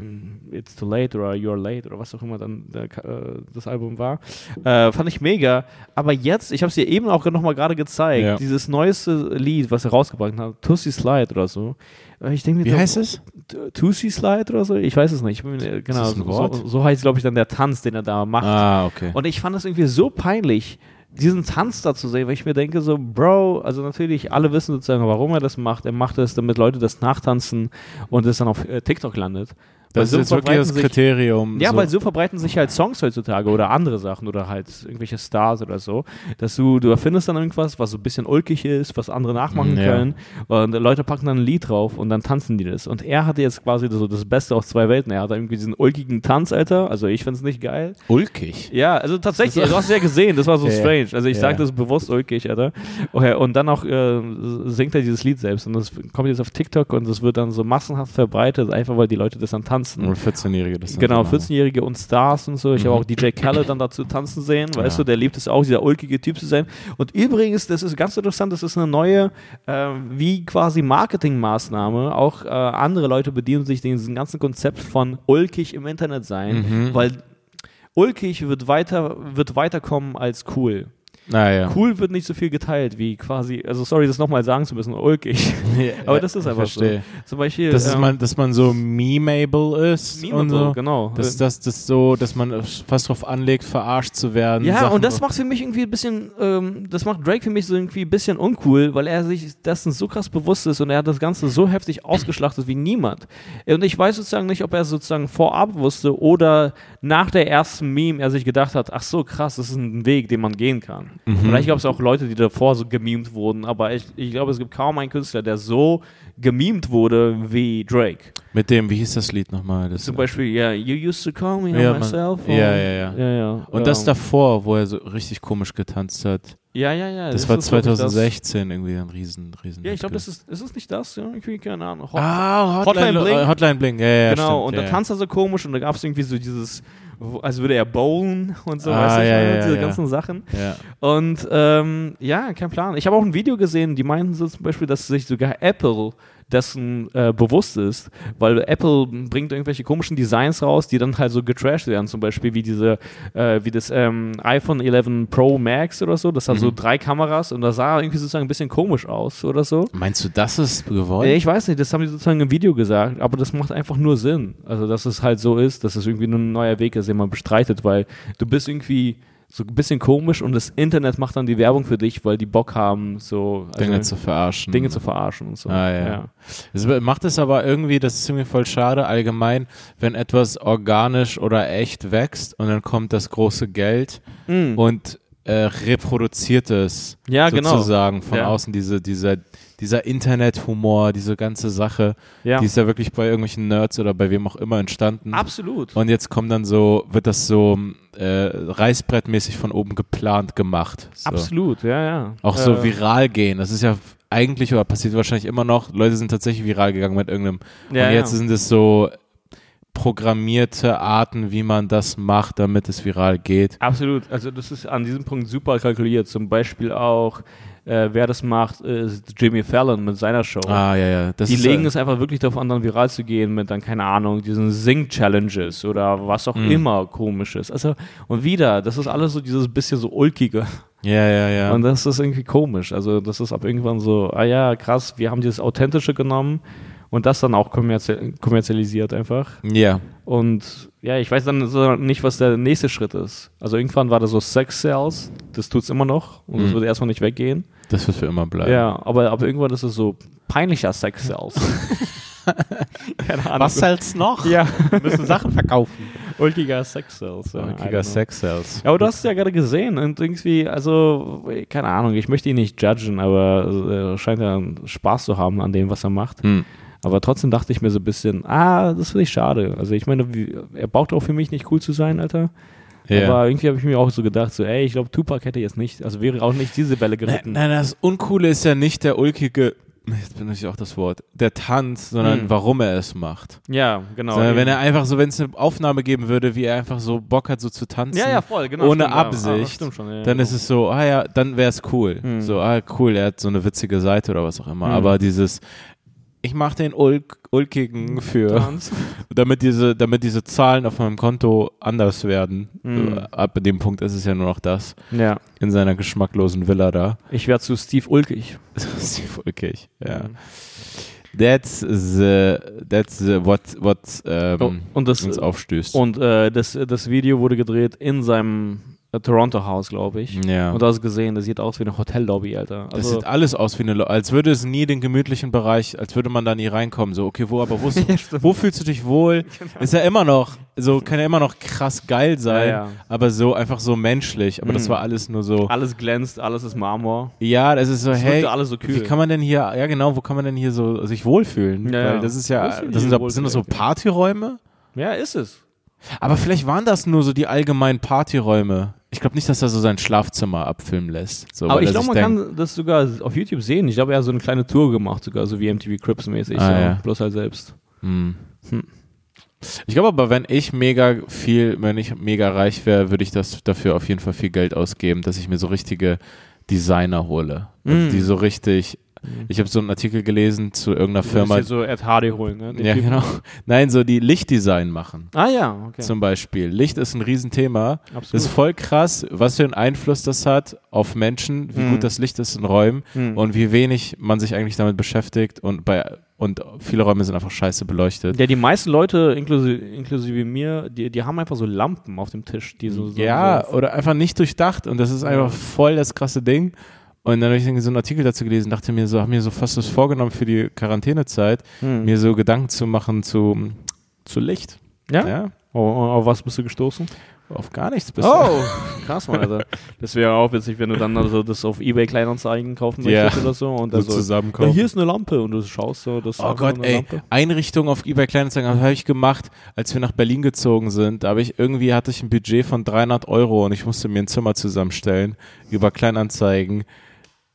it's too late oder you're late oder was auch immer dann der, äh, das Album war. Äh, fand ich mega. Aber jetzt, ich habe es dir eben auch nochmal gerade gezeigt, Ja. dieses neueste Lied, was er rausgebracht hat, Tussie Slide oder so. Äh, Ich denke Wie heißt es? Tussie Slide oder so? Ich weiß es nicht. Ich bin, genau, das so, so heißt, glaube ich, dann der Tanz, den er da macht. Ah, okay. Und ich fand es irgendwie so peinlich, diesen Tanz da zu sehen, weil ich mir denke, so, Bro, also natürlich, alle wissen sozusagen, warum er das macht. Er macht es, damit Leute das nachtanzen und es dann auf äh, TikTok landet. Das so ist jetzt wirklich das sich- Kriterium. Ja, so. weil so verbreiten sich halt Songs heutzutage oder andere Sachen oder halt irgendwelche Stars oder so, dass du, du erfindest dann irgendwas, was so ein bisschen ulkig ist, was andere nachmachen Ja. können und Leute packen dann ein Lied drauf und dann tanzen die das. Und er hatte jetzt quasi so das Beste aus zwei Welten. Er hatte irgendwie diesen ulkigen Tanz, Alter, also ich find's nicht geil. ulkig. Ja, also tatsächlich, du hast es ja gesehen, das war so Ja, strange. Also ich Ja. sage das bewusst ulkig, Alter. Okay, und dann auch äh, singt er dieses Lied selbst und das kommt jetzt auf TikTok und das wird dann so massenhaft verbreitet, einfach weil die Leute das dann tanzen. Oder 14-Jährige das Genau, so machen. 14-Jährige und Stars und so. Ich habe Mhm. auch DJ Khaled dann dazu tanzen sehen, weißt Ja. du, der liebt es auch, dieser ulkige Typ zu sein. Und übrigens, das ist ganz interessant, das ist eine neue, äh, wie quasi Marketingmaßnahme. Auch äh, andere Leute bedienen sich diesem ganzen Konzept von ulkig im Internet sein, Mhm. weil ulkig wird weiter, wird weiterkommen als cool. Naja. Cool wird nicht so viel geteilt wie quasi, also sorry, das nochmal sagen zu müssen, ulkig. Aber das ist einfach so. verstehe. Zum Beispiel. Dass, es ähm, man, dass man so memeable ist Memeable, und so. genau. Dass das, das so, dass man fast drauf anlegt, verarscht zu werden. Ja, Sachen und das macht für mich irgendwie ein bisschen, ähm, das macht Drake für mich so irgendwie ein bisschen uncool, weil er sich dessen so krass bewusst ist und er hat das Ganze so heftig ausgeschlachtet wie niemand. Und ich weiß sozusagen nicht, ob er sozusagen vorab wusste oder nach der ersten Meme er sich gedacht hat, ach so krass, das ist ein Weg, den man gehen kann. Mhm. Vielleicht gab es auch Leute, die davor so gemimt wurden, aber ich, ich glaube, es gibt kaum einen Künstler, der so gemimt wurde wie Drake. Mit dem, wie hieß das Lied nochmal? Das Zum Beispiel, ja, you used to call me Ja, on myself. ja, ja, ja. ja, ja. Und das ähm, davor, wo er so richtig komisch getanzt hat. Ja, ja, ja. Das war ist, glaub ich, das. 2016 irgendwie ein riesen, riesen. Ja, ich glaube, das ist, ist es nicht das? Ja, irgendwie, keine Ahnung. Hot- Ah, Hotline Hotline, Bling. Bling. Hotline Bling, ja, ja, genau, stimmt, und ja, da ja. tanzt er so komisch und da gab es irgendwie so dieses, als würde er bowlen und so, Ah, weißt du, ja, diese ja. ganzen Sachen. Und ähm, ja, kein Plan. Ich habe auch ein Video gesehen, die meinten so zum Beispiel, dass sich sogar Apple dessen äh, bewusst ist, weil Apple bringt irgendwelche komischen Designs raus, die dann halt so getrashed werden, zum Beispiel wie diese, äh, wie das ähm, iPhone 11 Pro Max oder so, das hat so Mhm. drei Kameras und das sah irgendwie sozusagen ein bisschen komisch aus oder so. Meinst du, das ist gewollt? Ja, ich weiß nicht, das haben die sozusagen im Video gesagt, aber das macht einfach nur Sinn. Also, dass es halt so ist, dass es irgendwie nur ein neuer Weg ist, den man bestreitet, weil du bist irgendwie so ein bisschen komisch und das Internet macht dann die Werbung für dich, weil die Bock haben, so also Dinge zu verarschen. Dinge zu verarschen und so. Ah, ja. Es macht es aber irgendwie, das ist irgendwie voll schade, allgemein, wenn etwas organisch oder echt wächst und dann kommt das große Geld Mhm. und äh, reproduziert es Ja, genau. sozusagen von Ja. außen, diese, dieser, dieser Internethumor, diese ganze Sache, Ja. die ist ja wirklich bei irgendwelchen Nerds oder bei wem auch immer entstanden. Absolut. Und jetzt kommt dann so, wird das so äh, reißbrettmäßig von oben geplant gemacht. So. Absolut, ja, ja. Auch so Äh, viral gehen. Das ist ja eigentlich oder passiert wahrscheinlich immer noch. Leute sind tatsächlich viral gegangen mit irgendeinem. ja, und jetzt ja. sind es so programmierte Arten, wie man das macht, damit es viral geht. Absolut. Also, das ist an diesem Punkt super kalkuliert. Zum Beispiel auch, äh, wer das macht, ist Jimmy Fallon mit seiner Show. Ah, ja, ja. Das die ist, legen äh, es einfach wirklich darauf an, dann viral zu gehen mit dann, keine Ahnung, diesen Sing-Challenges oder was auch Mhm. immer komisches. Also, und wieder, das ist alles so dieses bisschen so ulkige. Ja, ja, ja. Und das ist irgendwie komisch. Also, das ist ab irgendwann so, ah ja, krass, wir haben dieses Authentische genommen und das dann auch kommerzi kommerzialisiert einfach. ja. Und ja, ich weiß dann so nicht, was der nächste Schritt ist. Also, irgendwann war das so Sex Sales, das tut es immer noch und das Mhm. wird erstmal nicht weggehen. Das wird für immer bleiben. Ja, aber, aber irgendwann ist es so peinlicher Sex Sales. Keine Ahnung. hält's noch? Ja, Wir müssen Sachen verkaufen. ulkiger Sex Sales. ja, Ulkiger. Sex Sales. Ja, aber du hast es ja gerade gesehen und irgendwie, also, keine Ahnung, ich möchte ihn nicht judgen, aber er scheint ja Spaß zu haben an dem, was er macht. Hm. Aber trotzdem dachte ich mir so ein bisschen, ah, das finde ich schade. Also ich meine, wie, er braucht auch für mich nicht cool zu sein, Alter. Ja. Aber irgendwie habe ich mir auch so gedacht, so, ey, ich glaube, Tupac hätte jetzt nicht, also wäre auch nicht diese Nein, geritten. nein, das Uncoole ist ja nicht der ulkige, jetzt benutze ich auch das Wort, der Tanz, sondern Hm. warum er es macht. Ja, genau. sondern wenn er einfach so, wenn es eine Aufnahme geben würde, wie er einfach so Bock hat, so zu tanzen, ja, ja, voll, genau. ohne stimmt, ja. Ah, Absicht, stimmt schon, ja, dann ja. ist es so, ah ja, dann wäre es cool. Hm. So, ah cool, er hat so eine witzige Seite oder was auch immer. Hm. Aber dieses, ich mache den Ulk, ulkigen für, Tanz. damit diese, damit diese Zahlen auf meinem Konto anders werden. Äh, Ab dem Punkt ist es ja nur noch das Ja, in seiner geschmacklosen Villa da. ich werde zu Steve Ulkig. Steve Ulkig, ja. That's the, that's the, what, what ähm, Oh, und das, uns aufstößt. und äh, das, das Video wurde gedreht in seinem äh, Toronto-Haus, glaube ich. ja. Und du hast gesehen, das sieht aus wie eine Hotellobby, Alter. Das Also, sieht alles aus wie eine, Lo als würde es nie den gemütlichen Bereich, als würde man da nie reinkommen. So, okay, wo, aber wo, Ja, wo fühlst du dich wohl? Ist ja immer noch, so, kann ja immer noch krass geil sein, Ja, ja. aber so einfach so menschlich. Aber das Mhm. war alles nur so, alles glänzt, alles ist Marmor. ja, das ist so, Es hey, alles so kühl. wie kann man denn hier, ja genau, wo kann man denn hier so sich wohlfühlen? Ja, Weil das ist ja, das sind, sind das so? Partyräume? Ja, ist es. Aber vielleicht waren das nur so die allgemeinen Partyräume. Ich glaube nicht, dass er so sein Schlafzimmer abfilmen lässt. So, Aber ich glaube, man kann das sogar auf YouTube sehen. Ich glaube, er hat so eine kleine Tour gemacht, sogar so wie MTV Crips mäßig. Ah, so. ja. Bloß halt selbst. Hm. Hm. Ich glaube aber, wenn ich mega viel, wenn ich mega reich wäre, würde ich das dafür auf jeden Fall viel Geld ausgeben, dass ich mir so richtige Designer hole. Mm. Die so richtig. Ich habe so einen Artikel gelesen zu irgendeiner Firma. Du so Ed Hardy holen, ne? Den Ja, Typen. genau. Nein, so die Lichtdesign machen. Ah ja, okay. Zum Beispiel. Licht ist ein Riesenthema. Absolut. Das ist voll krass, was für einen Einfluss das hat auf Menschen, wie Mhm. gut das Licht ist in Räumen Mhm. und wie wenig man sich eigentlich damit beschäftigt und bei und viele Räume sind einfach scheiße beleuchtet. Ja, die meisten Leute, inklusive, inklusive mir, die, die haben einfach so Lampen auf dem Tisch. Die so, so, Ja, so oder einfach nicht durchdacht und das ist einfach voll das krasse Ding. Und dann habe ich so einen Artikel dazu gelesen, dachte mir so, habe mir so fast das vorgenommen für die Quarantänezeit, Hm. mir so Gedanken zu machen zu, zu Licht. ja? Ja, oh, auf was bist du gestoßen? auf gar nichts bisher. Oh, krass, Mann, Alter. Das wäre auch witzig, wenn du dann also das auf Ebay Kleinanzeigen kaufen möchtest oder so und dann so so, ja, zusammenkaufen. hier ist eine Lampe und du schaust so, das Oh Gott, ey, Lampe. Einrichtung auf eBay Kleinanzeigen habe ich gemacht, als wir nach Berlin gezogen sind. Da habe ich irgendwie hatte ich ein Budget von 300 Euro und ich musste mir ein Zimmer zusammenstellen über Kleinanzeigen.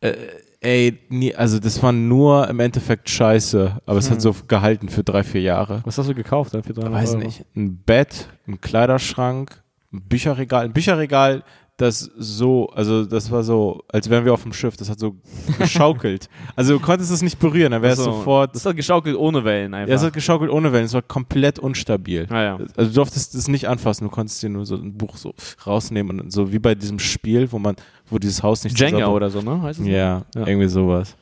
Äh, ey, nie, also das war nur im Endeffekt Scheiße, aber es Hm. hat so gehalten für drei, vier Jahre. Was hast du gekauft dann für 300 Weiß Euro? nicht, ein Bett, ein Kleiderschrank, ein Bücherregal, ein Bücherregal, das so, also das war so, als wären wir auf dem Schiff, das hat so geschaukelt. also du konntest es nicht berühren, dann wäre es sofort, Das hat geschaukelt ohne Wellen einfach. ja, es hat geschaukelt ohne Wellen, es war komplett unstabil. ah, ja. Also du durftest es nicht anfassen, du konntest dir nur so ein Buch so rausnehmen und so wie bei diesem Spiel, wo man, wo dieses Haus nicht Jenga oder so, ne? Heißt es? Ja, Ja. irgendwie sowas.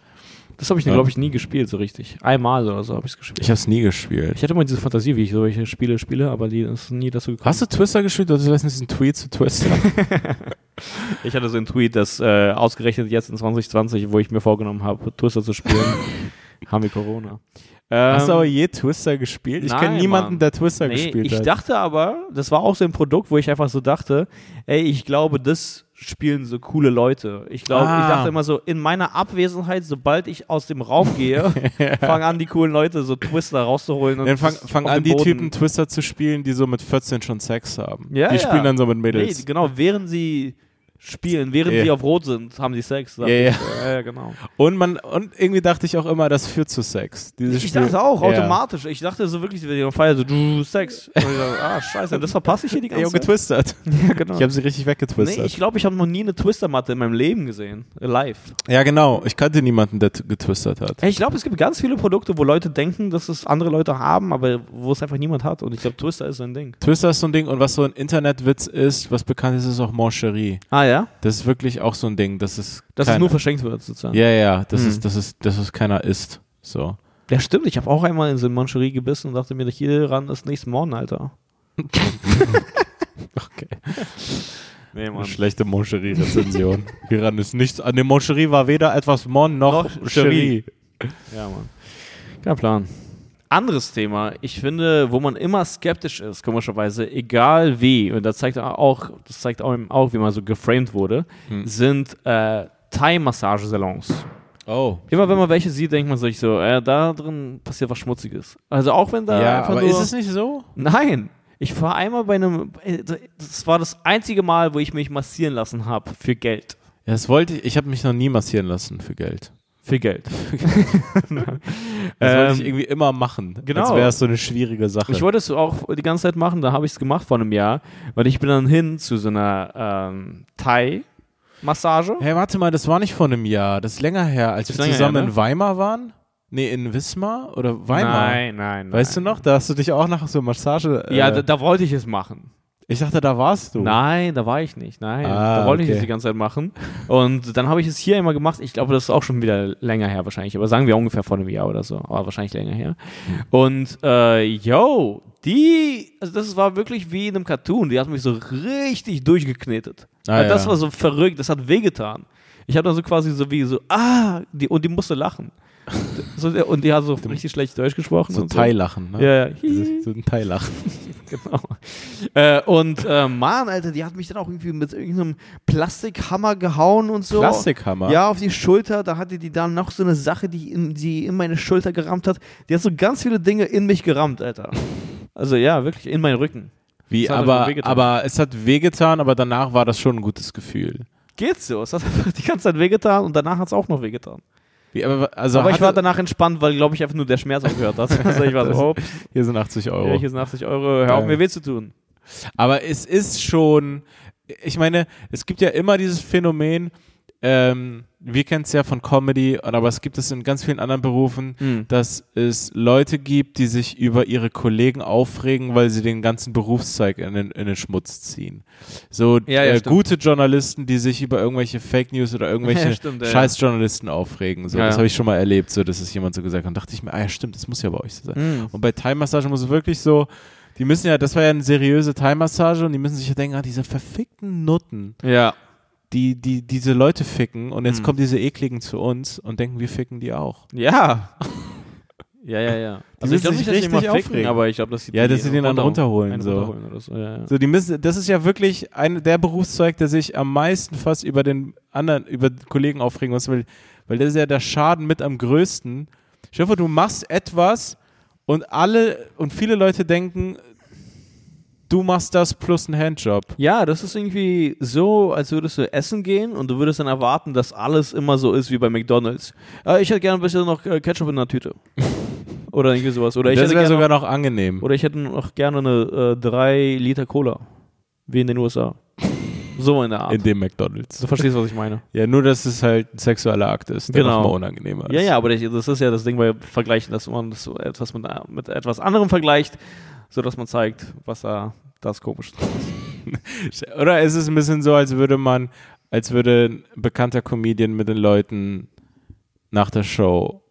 Das habe ich, Ja. glaube ich, nie gespielt, so richtig. Einmal oder so habe ich es gespielt. Ich habe es nie gespielt. Ich hatte immer diese Fantasie, wie ich solche Spiele spiele, aber die ist nie dazu gekommen. Hast du Twister gespielt? Du hast letztens diesen Tweet zu Twister. Ich hatte so einen Tweet, dass äh, ausgerechnet jetzt in 2020, wo ich mir vorgenommen habe, Twister zu spielen, haben wir Corona. Ähm, Hast du aber je Twister gespielt? Ich kenne niemanden, Mann. der Twister nee, gespielt ich hat. dachte aber, das war auch so ein Produkt, wo ich einfach so dachte, ey, ich glaube, das spielen so coole Leute. Ich glaube, Ah. ich dachte immer so, in meiner Abwesenheit, sobald ich aus dem Raum gehe, fangen an, die coolen Leute so Twister rauszuholen. Und Dann fang, das fang an, die Typen Twister zu spielen, die so mit 14 schon Sex haben. Ja, die ja. spielen dann so mit Nee, Mädels. genau, während sie spielen, während Ja. sie auf Rot sind, haben sie Sex. Ja, ja. ja, ja, genau. Und man und irgendwie dachte ich auch immer, das führt zu Sex. Dieses Ich Spiel. dachte auch, automatisch. Ich dachte so wirklich, wenn die auf Feier so, du Sex. Und ich dachte, ah, scheiße, das verpasse ich hier die Ey, ganze Zeit. getwistert. Ja, genau. Ich habe sie richtig Nee, weggetwistet. ich glaube, ich habe noch nie eine Twister-Matte in meinem Leben gesehen. Live. ja, genau. Ich kannte niemanden, der getwistert hat. Ich glaube, es gibt ganz viele Produkte, wo Leute denken, dass es andere Leute haben, aber wo es einfach niemand hat. Und ich glaube, Twister ist so ein Ding. Twister ist so ein Ding und was so ein Internetwitz ist, was bekannt ist, ist auch Moncherie. Ah, ja? Das ist wirklich auch so ein Ding, dass es Dass es kein- nur verschenkt wird, sozusagen. Ja, ja, das Hm. ist das ist das ist keiner isst. So. Ja, stimmt. Ich habe auch einmal in so eine Mancherie gebissen und dachte mir, hier ran ist nächsten Morgen, Alter. Okay. Nee, Eine schlechte Moncherie-Rezension. Hieran ist nichts. An dem Moncherie war weder etwas Mon noch, Noch Cherie. Ja, Mann. Kein Plan. Anderes Thema, ich finde, wo man immer skeptisch ist, komischerweise, egal wie, und das zeigt auch, das zeigt auch, wie man so geframed wurde, Hm. sind äh, Thai-Massagesalons. Oh. Immer wenn man welche sieht, denkt man sich so, äh, da drin passiert was Schmutziges. Also auch wenn da ja, einfach aber ist es nicht so? Nein, ich war einmal bei einem, das war das einzige Mal, wo ich mich massieren lassen habe für Geld. Ja, das wollte ich. Ich habe mich noch nie massieren lassen für Geld. Für Geld. Das wollte ich Ähm, irgendwie immer machen. genau. Als wäre es so eine schwierige Sache. Ich wollte es auch die ganze Zeit machen, da habe ich es gemacht vor einem Jahr, weil ich bin dann hin zu so einer ähm, Thai-Massage. hey, warte mal, das war nicht vor einem Jahr. Das ist länger her, als Ist wir zusammen her, ne? in Weimar waren. Nee, in Wismar oder Weimar? Nein, nein, Weißt du noch, da hast du dich auch nach so Massage. Äh, Ja, da, da wollte ich es machen. Ich dachte, da warst du. Nein, da war ich nicht. Nein, Ah, da wollte ich okay. es die ganze Zeit machen. Und dann habe ich es hier immer gemacht. Ich glaube, das ist auch schon wieder länger her wahrscheinlich. Aber sagen wir ungefähr vor einem Jahr oder so. Aber wahrscheinlich länger her. Und äh, yo, die, also das war wirklich wie in einem Cartoon. Die hat mich so richtig durchgeknetet. Ah, Also das ja. war so verrückt. Das hat wehgetan. Ich habe dann so quasi so wie so, ah, die, und die musste lachen. so, und die hat so richtig schlecht Deutsch gesprochen. So und Thai-Lachen, ne? Ja, ja. So ein Thai-Lachen. Genau. Äh, und äh, Mann, Alter, die hat mich dann auch irgendwie mit irgendeinem Plastikhammer gehauen und so. Plastikhammer? Ja, auf die Schulter. Da hatte die dann noch so eine Sache, die in, die in meine Schulter gerammt hat. Die hat so ganz viele Dinge in mich gerammt, Alter. Also ja, wirklich in meinen Rücken. Wie, aber, aber es hat wehgetan, aber danach war das schon ein gutes Gefühl. Geht's so? Es hat einfach die ganze Zeit wehgetan und danach hat es auch noch wehgetan. Wie, aber also Aber ich war danach entspannt, weil, glaube ich, einfach nur der Schmerz aufgehört hat. Also ich war so, oh, hier sind 80 Euro. ja, hier sind 80 Euro, hör auf mir weh zu tun. Aber es ist schon, ich meine, es gibt ja immer dieses Phänomen, ähm, wir kennen es ja von Comedy, aber es gibt es in ganz vielen anderen Berufen, Hm. dass es Leute gibt, die sich über ihre Kollegen aufregen, weil sie den ganzen Berufszweig in den, in den Schmutz ziehen. So Ja, ja, äh, gute Journalisten, die sich über irgendwelche Fake News oder irgendwelche Ja, stimmt. Scheißjournalisten aufregen. So, das habe ich schon mal erlebt, so dass es jemand so gesagt hat. Und dachte ich mir, ah ja, stimmt, das muss ja bei euch so sein. Hm. Und bei Thai-Massage muss es wirklich so, die müssen ja, das war ja eine seriöse Thai-Massage und die müssen sich ja denken, ah, diese verfickten Nutten, Ja. Die, die diese Leute ficken und jetzt Hm. kommen diese ekligen zu uns und denken, wir ficken die auch. Ja. Ja, ja, ja. Also müssen ich glaube nicht, dass die richtig immer ficken, aufregen. aber ich glaube, dass sie Ja, dass sie den dann runterholen, so. runterholen so. Ja, ja. So, die müssen, das ist ja wirklich ein, der Berufszweig, der sich am meisten fast über den anderen, über Kollegen aufregen muss, weil, weil das ist ja der Schaden mit am größten. Ich hoffe, du machst etwas und alle und viele Leute denken, du machst das plus einen Handjob. Ja, das ist irgendwie so, als würdest du essen gehen und du würdest dann erwarten, dass alles immer so ist wie bei McDonalds. Äh, ich hätte gerne ein bisschen noch äh, Ketchup in der Tüte. Oder irgendwie sowas. Oder ich das hätte wäre sogar noch, noch angenehm. oder ich hätte noch gerne eine äh, 3 Liter Cola. Wie in den USA. So in der Art. In dem McDonalds. du verstehst, was ich meine. Ja, nur, dass es halt ein sexueller Akt ist, der Genau. nochmal unangenehmer ist. Ja, ja, aber das das ist ja das Ding bei Vergleichen, dass man das so etwas mit, mit etwas anderem vergleicht, sodass man zeigt, was da das komisch dran ist. Oder ist es ein bisschen so, als würde man, als würde ein bekannter Comedian mit den Leuten nach der Show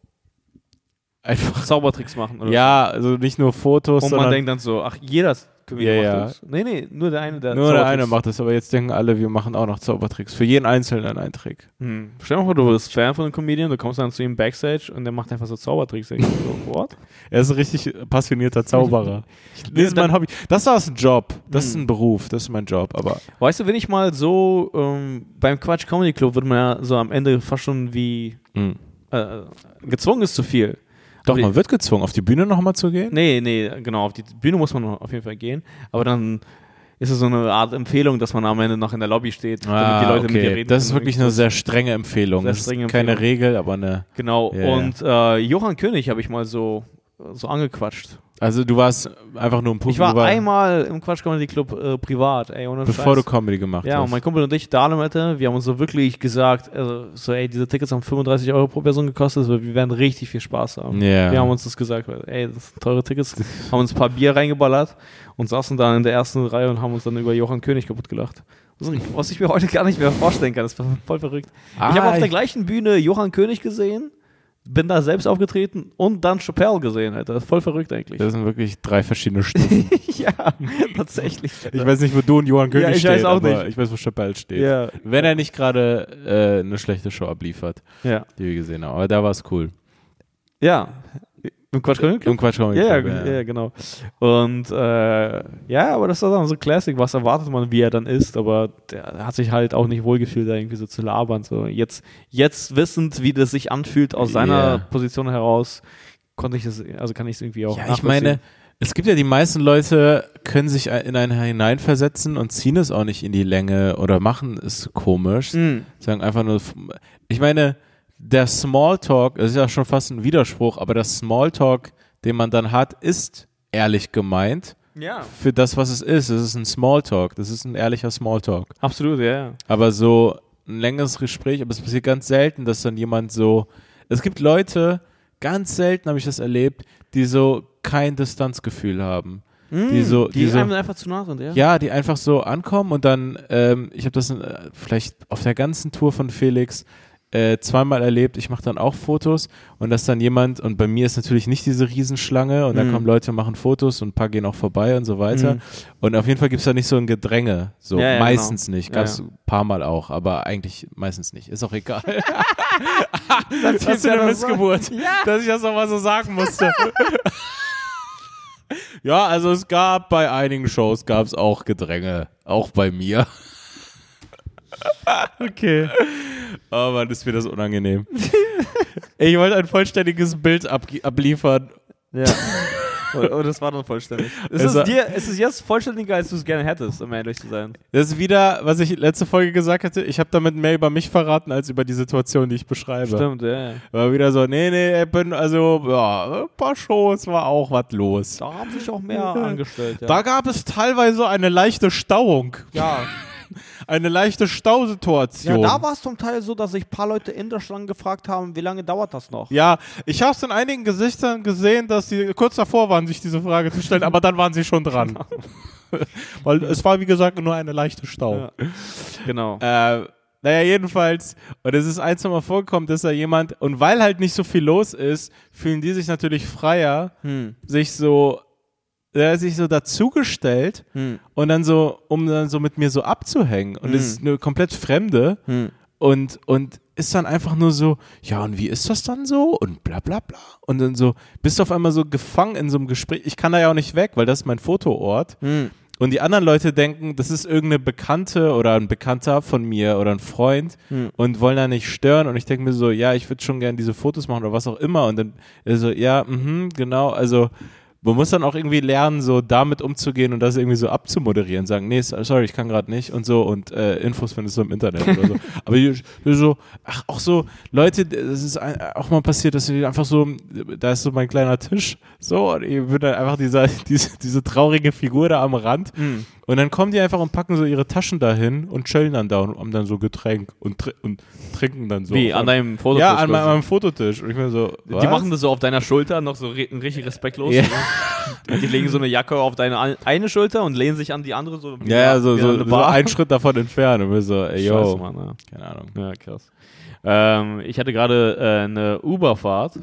einfach, Zaubertricks machen. Oder ja, also nicht nur Fotos, so. Und man denkt dann so, ach, jeder Comedian Ja, macht ja. das. Nee, nee, nur der eine, der nur der eine macht das, aber jetzt denken alle, wir machen auch noch Zaubertricks. Für jeden Einzelnen ein Trick. Hm. Stell dir mal vor, du bist Fan von einem Comedian, du kommst dann zu ihm Backstage und der macht einfach so Zaubertricks. So, what? Er ist ein richtig passionierter Zauberer. das ist mein Hobby. Das ist ein Job. Das ist Hm. ein Beruf. Das ist mein Job. Aber Weißt du, wenn ich mal so ähm, beim Quatsch Comedy Club wird man ja so am Ende fast schon wie mh. äh, gezwungen ist zu viel. Doch, man wird gezwungen, auf die Bühne nochmal zu gehen. Nee, nee, genau, auf die Bühne muss man auf jeden Fall gehen, aber dann ist es so eine Art Empfehlung, dass man am Ende noch in der Lobby steht, damit die Leute mit dir reden Ah, Das ist wirklich eine sehr strenge Empfehlung. Sehr das ist strenge keine Empfehlung. Regel, aber eine. Genau, ja. und äh, Johann König habe ich mal so, so angequatscht. Also du warst einfach nur ein Publikum. Ich war war- einmal im Quatsch Comedy Club äh, privat, ey, ohne bevor Scheiß. du Comedy gemacht Ja, hast. und mein Kumpel und ich, Dahlem, Alter, wir haben uns so wirklich gesagt, also, so, ey, diese Tickets haben 35 Euro pro Person gekostet, so, wir werden richtig viel Spaß haben. Ja. Wir haben uns das gesagt, weil, ey, das sind teure Tickets, haben uns ein paar Bier reingeballert und saßen dann in der ersten Reihe und haben uns dann über Johann König kaputt gelacht. Also, Was ich mir heute gar nicht mehr vorstellen kann, das war voll verrückt. Ah, ich habe auf der ich- gleichen Bühne Johann König gesehen, bin da selbst aufgetreten und dann Chappelle gesehen. Das ist voll verrückt eigentlich. Das sind wirklich drei verschiedene Stufen. ja, tatsächlich. ich weiß nicht, wo du und Johann König Ja, ich stehen, weiß auch nicht. ich weiß, wo Chappelle steht. Ja, Wenn er nicht gerade äh, eine schlechte Show abliefert, ja. die wir gesehen haben. Aber da war es cool. Ja. Im Quatsch Comedy Club? Im Quatsch Comedy Ja, ja, Club, ja, ja, genau. Und äh, ja, aber das war dann so Classic, was erwartet man, wie er dann ist, aber der hat sich halt auch nicht wohlgefühlt, da irgendwie so zu labern. So jetzt, jetzt wissend, wie das sich anfühlt aus seiner Ja. Position heraus, konnte ich es, also kann ich es irgendwie auch Ja, ich meine, es gibt ja die meisten Leute, können sich in einen hineinversetzen und ziehen es auch nicht in die Länge oder machen es komisch. Mhm. Sagen einfach nur, ich meine, der Smalltalk, es ist ja schon fast ein Widerspruch, aber der Smalltalk, den man dann hat, ist ehrlich gemeint Ja, für das, was es ist. Es ist ein Smalltalk, das ist ein ehrlicher Smalltalk. absolut, ja, ja. Aber so ein längeres Gespräch, aber es passiert ganz selten, dass dann jemand so, es gibt Leute, ganz selten habe ich das erlebt, die so kein Distanzgefühl haben. Mm, die so- die, die so- einem einfach zu nah sind, ja? Ja, die einfach so ankommen und dann, ähm, ich habe das äh, vielleicht auf der ganzen Tour von Felix äh, zweimal erlebt. Ich mache dann auch Fotos und dass dann jemand, und bei mir ist natürlich nicht diese Riesenschlange und dann Mhm. kommen Leute und machen Fotos und ein paar gehen auch vorbei und so weiter. Mhm. Und auf jeden Fall gibt's da nicht so ein Gedränge. So Ja, ja, meistens genau. nicht. Ja, Gab's ja. ein paar Mal auch, aber eigentlich meistens nicht. Ist auch egal. das für eine Missgeburt, dass ich das nochmal so sagen musste. ja, also es gab bei einigen Shows gab's auch Gedränge, auch bei mir. Okay. Oh Mann, ist mir das unangenehm. ich wollte ein vollständiges Bild abge- abliefern. Ja. Oh, oh, das war dann vollständig. Ist Es es, war- dir, ist es jetzt vollständiger, als du es gerne hättest, um ehrlich zu sein? Das ist wieder, was ich letzte Folge gesagt hatte. Ich habe damit mehr über mich verraten, als über die Situation, die ich beschreibe. Stimmt, ja, ja. War wieder so, nee, nee, ich bin, also, ja, ein paar Shows war auch was los. Da haben sich auch mehr angestellt, ja. Da gab es teilweise eine leichte Stauung. ja. Eine leichte ja, Stausituation. da war es zum Teil so, dass sich ein paar Leute in der Schlange gefragt haben, wie lange dauert das noch? Ja, ich habe es in einigen Gesichtern gesehen, dass sie kurz davor waren, sich diese Frage zu stellen, aber dann waren sie schon dran. Weil es war, wie gesagt, nur eine leichte Stau. Ja. Genau. Äh, naja, jedenfalls, und es ist ein, zwei Mal vorgekommen, dass da jemand, und weil halt nicht so viel los ist, fühlen die sich natürlich freier, Hm. sich so, äh, sich so dazugestellt Hm. und dann so, um dann so mit mir so abzuhängen. Und es Mhm. ist eine komplett Fremde Hm. und, und ist dann einfach nur so, ja, und wie ist das dann so? Und bla bla bla. Und dann so, bist du auf einmal so gefangen in so einem Gespräch. Ich kann da ja auch nicht weg, weil das ist mein Fotoort. Hm. Und die anderen Leute denken, das ist irgendeine Bekannte oder ein Bekannter von mir oder ein Freund Hm. und wollen da nicht stören. Und ich denke mir so, ja, ich würde schon gerne diese Fotos machen oder was auch immer. Und dann so, ja, mhm, genau. Also man muss dann auch irgendwie lernen, so damit umzugehen und das irgendwie so abzumoderieren. Sagen, nee, sorry, ich kann gerade nicht und so. Und äh, Infos findest du im Internet oder so. Aber so, ach, auch so Leute, das ist ein, auch mal passiert, dass sie einfach so, da ist so mein kleiner Tisch, so, und ich bin dann einfach dieser, diese, diese traurige Figur da am Rand. Hm. Und dann kommen die einfach und packen so ihre Taschen dahin und chillen dann da und haben dann so Getränk und, tr und trinken dann so. Wie, an deinem Fototisch? Ja, an meinem, meinem Fototisch. Und ich mir so, Die machen das so auf deiner Schulter, noch so re richtig respektlos. Ja. Ne? Die legen so eine Jacke auf deine ein- eine Schulter und lehnen sich an die andere so. Ja, ja, so, so, so einen Schritt davon entfernt. Und wir so, ey, yo. Scheiße, Mann, ja. Keine Ahnung. Ja, krass. Ähm, ich hatte gerade äh, eine Uber-Fahrt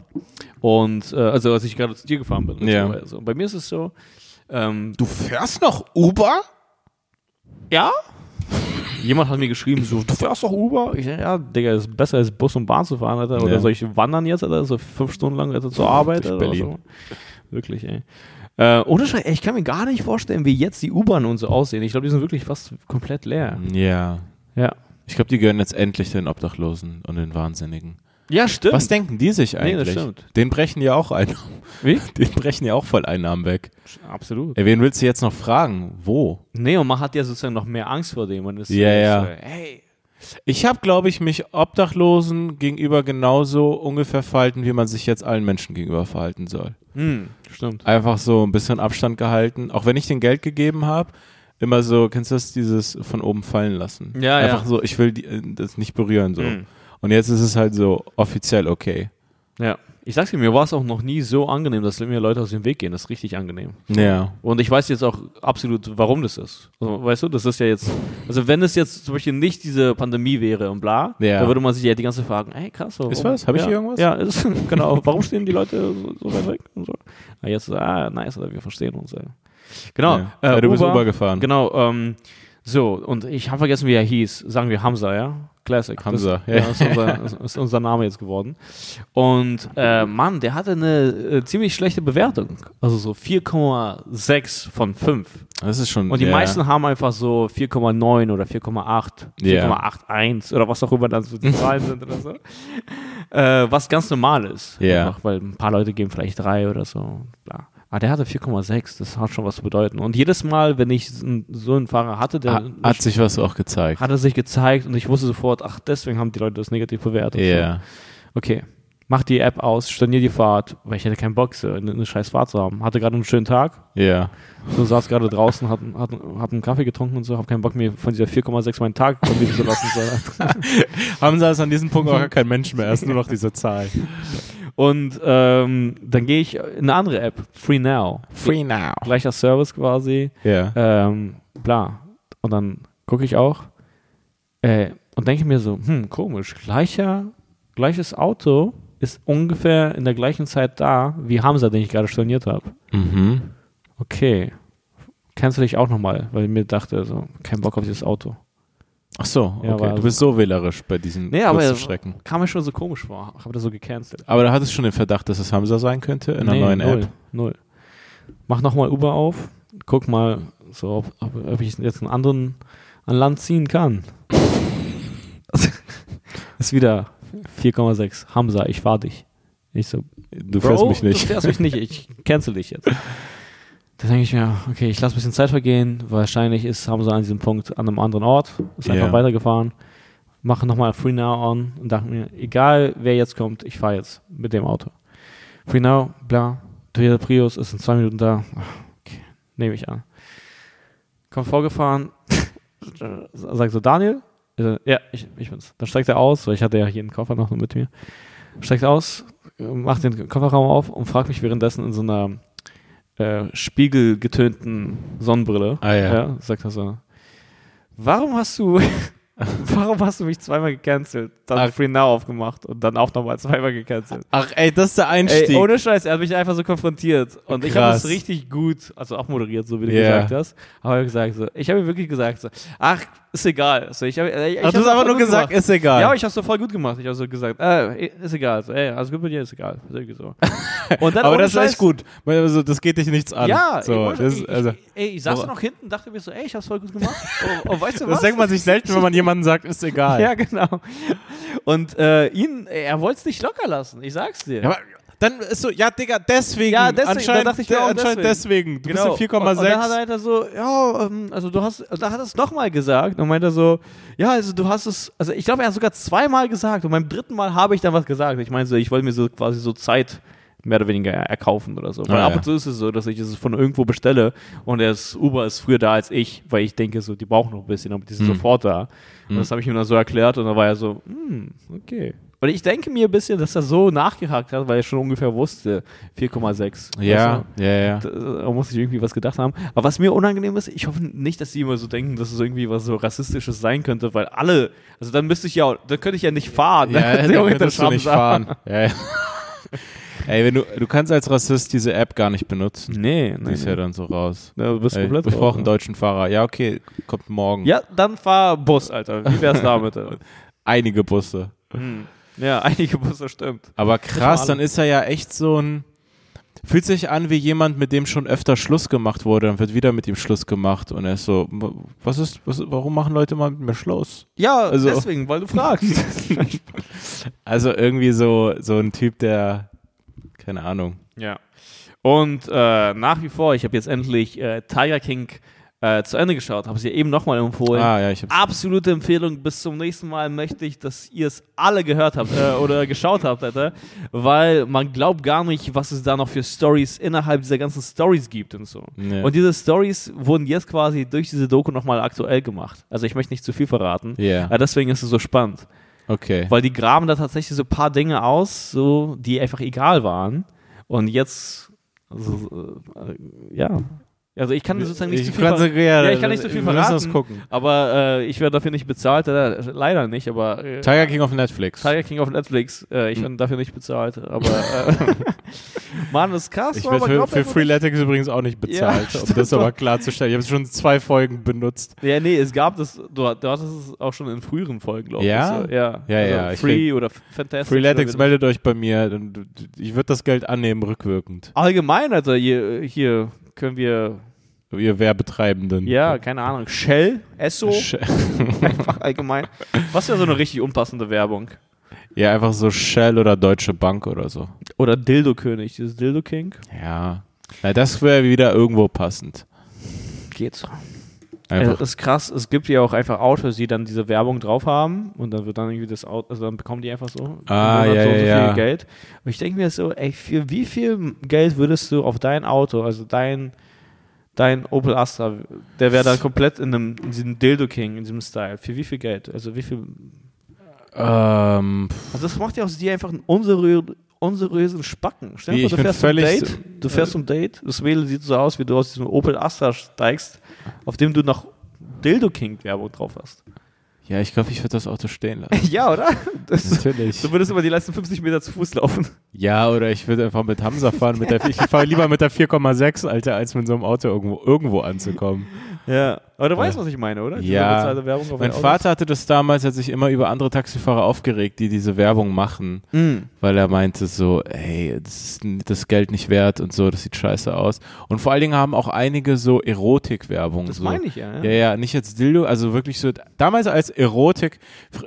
und äh, also als ich gerade zu dir gefahren bin. Ja. beziehungsweise. Und bei mir ist es so, ähm, Du fährst noch Uber? Ja? Jemand hat mir geschrieben, so, du fährst doch Uber? Ich sag, ja, Digga, ist besser als Bus und Bahn zu fahren, Alter. Oder Ja. soll ich wandern jetzt, Alter? So fünf Stunden lang Alter, zur Arbeit, Alter, oder Berlin. So. Wirklich, ey. Äh, ohne Scheiß, ich kann mir gar nicht vorstellen, wie jetzt die U-Bahn und so aussehen. Ich glaube, die sind wirklich fast komplett leer. Ja. Ja. Ich glaube, die gehören jetzt endlich den Obdachlosen und den Wahnsinnigen. Ja, stimmt. Was denken die sich Nee, eigentlich? das stimmt. Den brechen ja auch Einnahmen. Wie? Den brechen ja auch voll Einnahmen weg. Absolut. Ey, wen willst du jetzt noch fragen? Wo? Nee, und man hat ja sozusagen noch mehr Angst vor dem. Und ist Ja, so, ja. So, hey. Ich habe, glaube ich, mich Obdachlosen gegenüber genauso ungefähr verhalten, wie man sich jetzt allen Menschen gegenüber verhalten soll. Hm, stimmt. Einfach so ein bisschen Abstand gehalten. Auch wenn ich den Geld gegeben habe, immer so, kennst du das, dieses von oben fallen lassen? Ja, Einfach ja. so, ich will die, äh, das nicht berühren so. Hm. Und jetzt ist es halt so offiziell okay. Ja. Ich sag's dir, mir war es auch noch nie so angenehm, dass mir Leute aus dem Weg gehen. Das ist richtig angenehm. Ja. Und ich weiß jetzt auch absolut, warum das ist. Also, weißt du, das ist ja jetzt, also wenn es jetzt zum Beispiel nicht diese Pandemie wäre und bla, Ja. da würde man sich ja die ganze Zeit fragen, ey krass, so, Ist warum- was? Hab ich ja, hier irgendwas? Ja, ist, genau. Warum stehen die Leute so, so weit weg und so? Ah, jetzt, ah, nice, oder wir verstehen uns. Ja. Genau. ja. ja, du bist Uber gefahren. Genau, ähm, so, und ich habe vergessen, wie er hieß. Sagen wir Hamza, ja? Classic. Hamza, das, ja. ja. Ist unser, ist- unser Name jetzt geworden. Und äh, Mann, der hatte eine äh, ziemlich schlechte Bewertung. Also so 4,6 von 5. Das ist schon. Und die ja. meisten haben einfach so 4,9 oder 4,8, Ja. 4,81 oder was auch immer dann so die Zahlen sind oder so. Äh, was ganz normal ist. Ja. Einfach, weil ein paar Leute geben vielleicht 3 oder so. Bla. Aber der hatte 4,6, das hat schon was zu bedeuten. Und jedes Mal, wenn ich so einen- Fahrer hatte, der Ha- Hat sich was auch gezeigt. hat er sich gezeigt und ich wusste sofort, ach, deswegen haben die Leute das negativ bewertet. Ja. So. Okay, mach die App aus, stornier die Fahrt, weil ich hatte keinen Bock, so eine, eine scheiß Fahrt zu haben. Hatte gerade einen schönen Tag, Ja. so saß gerade draußen, hat, hat, hat einen Kaffee getrunken und so, hab keinen Bock mir von dieser 4,6 meinen Tag vermieten zu lassen. So. Hamza ist an diesem Punkt auch gar kein Mensch mehr, er ist nur noch diese Zahl. Und ähm, dann gehe ich in eine andere App, Free Now. Free now. Gleicher Service quasi. Ja. Ähm, bla. Und dann gucke ich auch äh, und denke mir so, hm, komisch, gleicher, gleiches Auto ist ungefähr in der gleichen Zeit da, wie Hamza, den ich gerade storniert habe. Mhm. Okay. Kennst du dich auch nochmal? Weil ich mir dachte, so, kein Bock auf dieses Auto. Ach so, Ja, okay. war- du bist so wählerisch bei diesen Nee, aber Schrecken. kam mir schon so komisch vor. Habe das so gecancelt. Aber da hattest du schon den Verdacht, dass es Hamza sein könnte in einer Nee, neuen null, App. Null. Mach nochmal Uber auf. Guck mal, so, ob, ob, ob ich jetzt einen anderen an Land ziehen kann. ist wieder 4,6. Hamza, ich fahr dich. Ich so, Du fährst Bro, mich nicht. Du fährst mich nicht, ich cancel dich jetzt. Da denke ich mir, okay, ich lasse ein bisschen Zeit vergehen. Wahrscheinlich ist Hamza an diesem Punkt an einem anderen Ort. Ist einfach Ja. weitergefahren. Mache nochmal Free Now on und dachte mir, egal wer jetzt kommt, ich fahre jetzt mit dem Auto. Free Now, bla, Toyota Prius ist in zwei Minuten da. Ach, Okay, nehme ich an. Kommt vorgefahren, sagt so, Daniel? Ja, ich, ich bin's. Dann steigt er aus, weil ich hatte ja hier einen Koffer noch mit mir. Steigt aus, macht den Kofferraum auf und fragt mich währenddessen in so einer äh, spiegelgetönten Sonnenbrille. Ah, ja. sagt er so, warum hast du, warum hast du mich zweimal gecancelt, dann Ach. Free Now aufgemacht und dann auch nochmal zweimal gecancelt? Ach ey, das ist der Einstieg. Ey, ohne Scheiß, er hat mich einfach so konfrontiert. Und ich habe Krass. es richtig gut, also auch moderiert, so wie du Ja. gesagt hast. Aber gesagt so, ich habe ihm wirklich gesagt so, ach, ist egal. Also ich habe, ich Ach, hab's du hast einfach nur gesagt, gemacht. ist egal. Ja, aber ich habe so voll gut gemacht. Ich habe so gesagt, äh, ist egal. So, ey, alles gut bei dir, ist egal. Irgendwie so. Und dann aber das ist echt Scheiß- gut. Also, das geht dich nichts an. Ja, so, ey, ohne- das, ich, also, ich, ey, ich saß da noch hinten, dachte mir so, ey, ich hab's voll gut gemacht. Und, und weißt du das was? denkt man sich selten, wenn man jemandem sagt, ist egal. ja, genau. Und äh, ihn, er wollte es nicht locker lassen, ich sag's dir. Ja, aber dann ist so, ja, Digga, deswegen. Ja, deswegen, anscheinend, da dachte ich mir auch anscheinend deswegen. Du Genau. bist in Und, und dann hat er 4,6. halt so, ja, ähm, also du hast, da hat er es nochmal gesagt und meinte er so, ja, also du hast es, also ich glaube, er hat sogar zweimal gesagt und beim dritten Mal habe ich dann was gesagt. Ich meine so, ich wollte mir so quasi so Zeit mehr oder weniger erkaufen oder so. Weil Ah, ab ja. und zu ist es so, dass ich es von irgendwo bestelle und das Uber ist früher da als ich, weil ich denke so, die brauchen noch ein bisschen, aber die sind Hm. sofort da. Und Hm. das habe ich ihm dann so erklärt und dann war er so, hm, okay. Und ich denke mir ein bisschen, dass er so nachgehakt hat, weil er schon ungefähr wusste, 4,6. Ja, du? ja, ja. Da, da muss ich irgendwie was gedacht haben. Aber was mir unangenehm ist, ich hoffe nicht, dass die immer so denken, dass es irgendwie was so Rassistisches sein könnte, weil alle, also dann müsste ich ja, dann könnte ich ja nicht fahren. Ja, ne? da Theoretisch könntest du nicht fahren. Ja, ja. Ey, wenn du, du kannst als Rassist diese App gar nicht benutzen. Nee, Die nee. ist ja dann so raus. Ja, du bist Ey, komplett wir brauchen einen ne? deutschen Fahrer. Ja, okay, kommt morgen. Ja, dann fahr Bus, Alter. Wie wär's damit? Einige Busse. Hm. Ja, einige Busse stimmt. Aber krass, dann ist er ja echt so ein. Fühlt sich an wie jemand, mit dem schon öfter Schluss gemacht wurde, dann wird wieder mit ihm Schluss gemacht und er ist so, was ist, was, warum machen Leute mal mit mir Schluss? Ja, Also- deswegen, weil du fragst. Also irgendwie so, so ein Typ, der, keine Ahnung. Ja. Und äh, nach wie vor, ich habe jetzt endlich äh, Tiger King äh, zu Ende geschaut, habe es ja eben nochmal empfohlen. Ah, ja, ich hab's. Absolute Empfehlung. Bis zum nächsten Mal möchte ich, dass ihr es alle gehört habt äh, oder geschaut habt, Alter. Weil man glaubt gar nicht, was es da noch für Stories innerhalb dieser ganzen Stories gibt und so. Nee. Und diese Stories wurden jetzt quasi durch diese Doku nochmal aktuell gemacht. Also ich möchte nicht zu viel verraten. Ja, Aber deswegen ist es so spannend. Okay. Weil die graben da tatsächlich so ein paar Dinge aus, so, die einfach egal waren. Und jetzt, also, äh, ja. Also ich kann sozusagen nicht ich zu viel ver- ja, Ja, ich kann nicht so viel wir müssen das verraten. gucken. aber äh, ich werde dafür nicht bezahlt, äh, leider nicht, aber äh, Tiger King auf Netflix. Tiger King auf Netflix, äh, ich Hm. werde dafür nicht bezahlt, aber äh, Mann, das ist krass. Ich werde für, für einfach Freeletics übrigens auch nicht bezahlt, Ja, um das aber klarzustellen. Ich habe schon zwei Folgen benutzt. Ja, nee, es gab das, du, du hattest es auch schon in früheren Folgen, glaube ich. Ja, Ja, also ja, Free oder Fantastic. Freeletics oder meldet euch bei mir. Ich würde das Geld annehmen, rückwirkend. Allgemein, also hier, hier können wir, Ihr Werbetreibenden. ja, keine Ahnung, Shell, Esso, Sch- einfach allgemein. Was wäre so eine richtig unpassende Werbung? Ja, einfach so Shell oder Deutsche Bank oder so. Oder Dildo König, dieses Dildo King? Ja. Na, das wäre wieder irgendwo passend. Geht's. Einfach. das ist krass, es gibt ja auch einfach Autos, die dann diese Werbung drauf haben und dann wird dann irgendwie das Auto, also dann bekommen die einfach so, Ah, ja, so, so ja, viel ja. Geld. Und ich denke mir so, ey, für wie viel Geld würdest du auf dein Auto, also dein, dein Opel Astra, der wäre dann komplett in, einem, in diesem Dildo King, in diesem Style, für wie viel Geld? Also wie viel, ähm, also das macht ja aus dir einfach einen unseriö unseriösen Spacken. Stell dir vor, du fährst zum völlig Date, du fährst zum Date, das Mädel sieht so aus, wie du aus diesem Opel Astra steigst, auf dem du noch Dildo King Werbung drauf hast. Ja, ich glaube, ich würde das Auto stehen lassen. ja, oder? Das, Natürlich. du würdest über die letzten 50 Meter zu Fuß laufen. Ja, oder ich würde einfach mit Hamza fahren. Mit der, ich fahre lieber mit der 4,6, Alter, als mit so einem Auto irgendwo, irgendwo anzukommen. Ja. Aber du weißt, Ja. was ich meine, oder? Diese Ja. Mein. Vater hatte das damals, hat sich immer über andere Taxifahrer aufgeregt, die diese Werbung machen, Mhm. weil er meinte so, hey, das ist das Geld nicht wert und so, das sieht scheiße aus. Und vor allen Dingen haben auch einige so Erotik-Werbung. Das so. meine ich ja. Ja, ja, nicht jetzt Dildo, also wirklich so, damals als Erotik,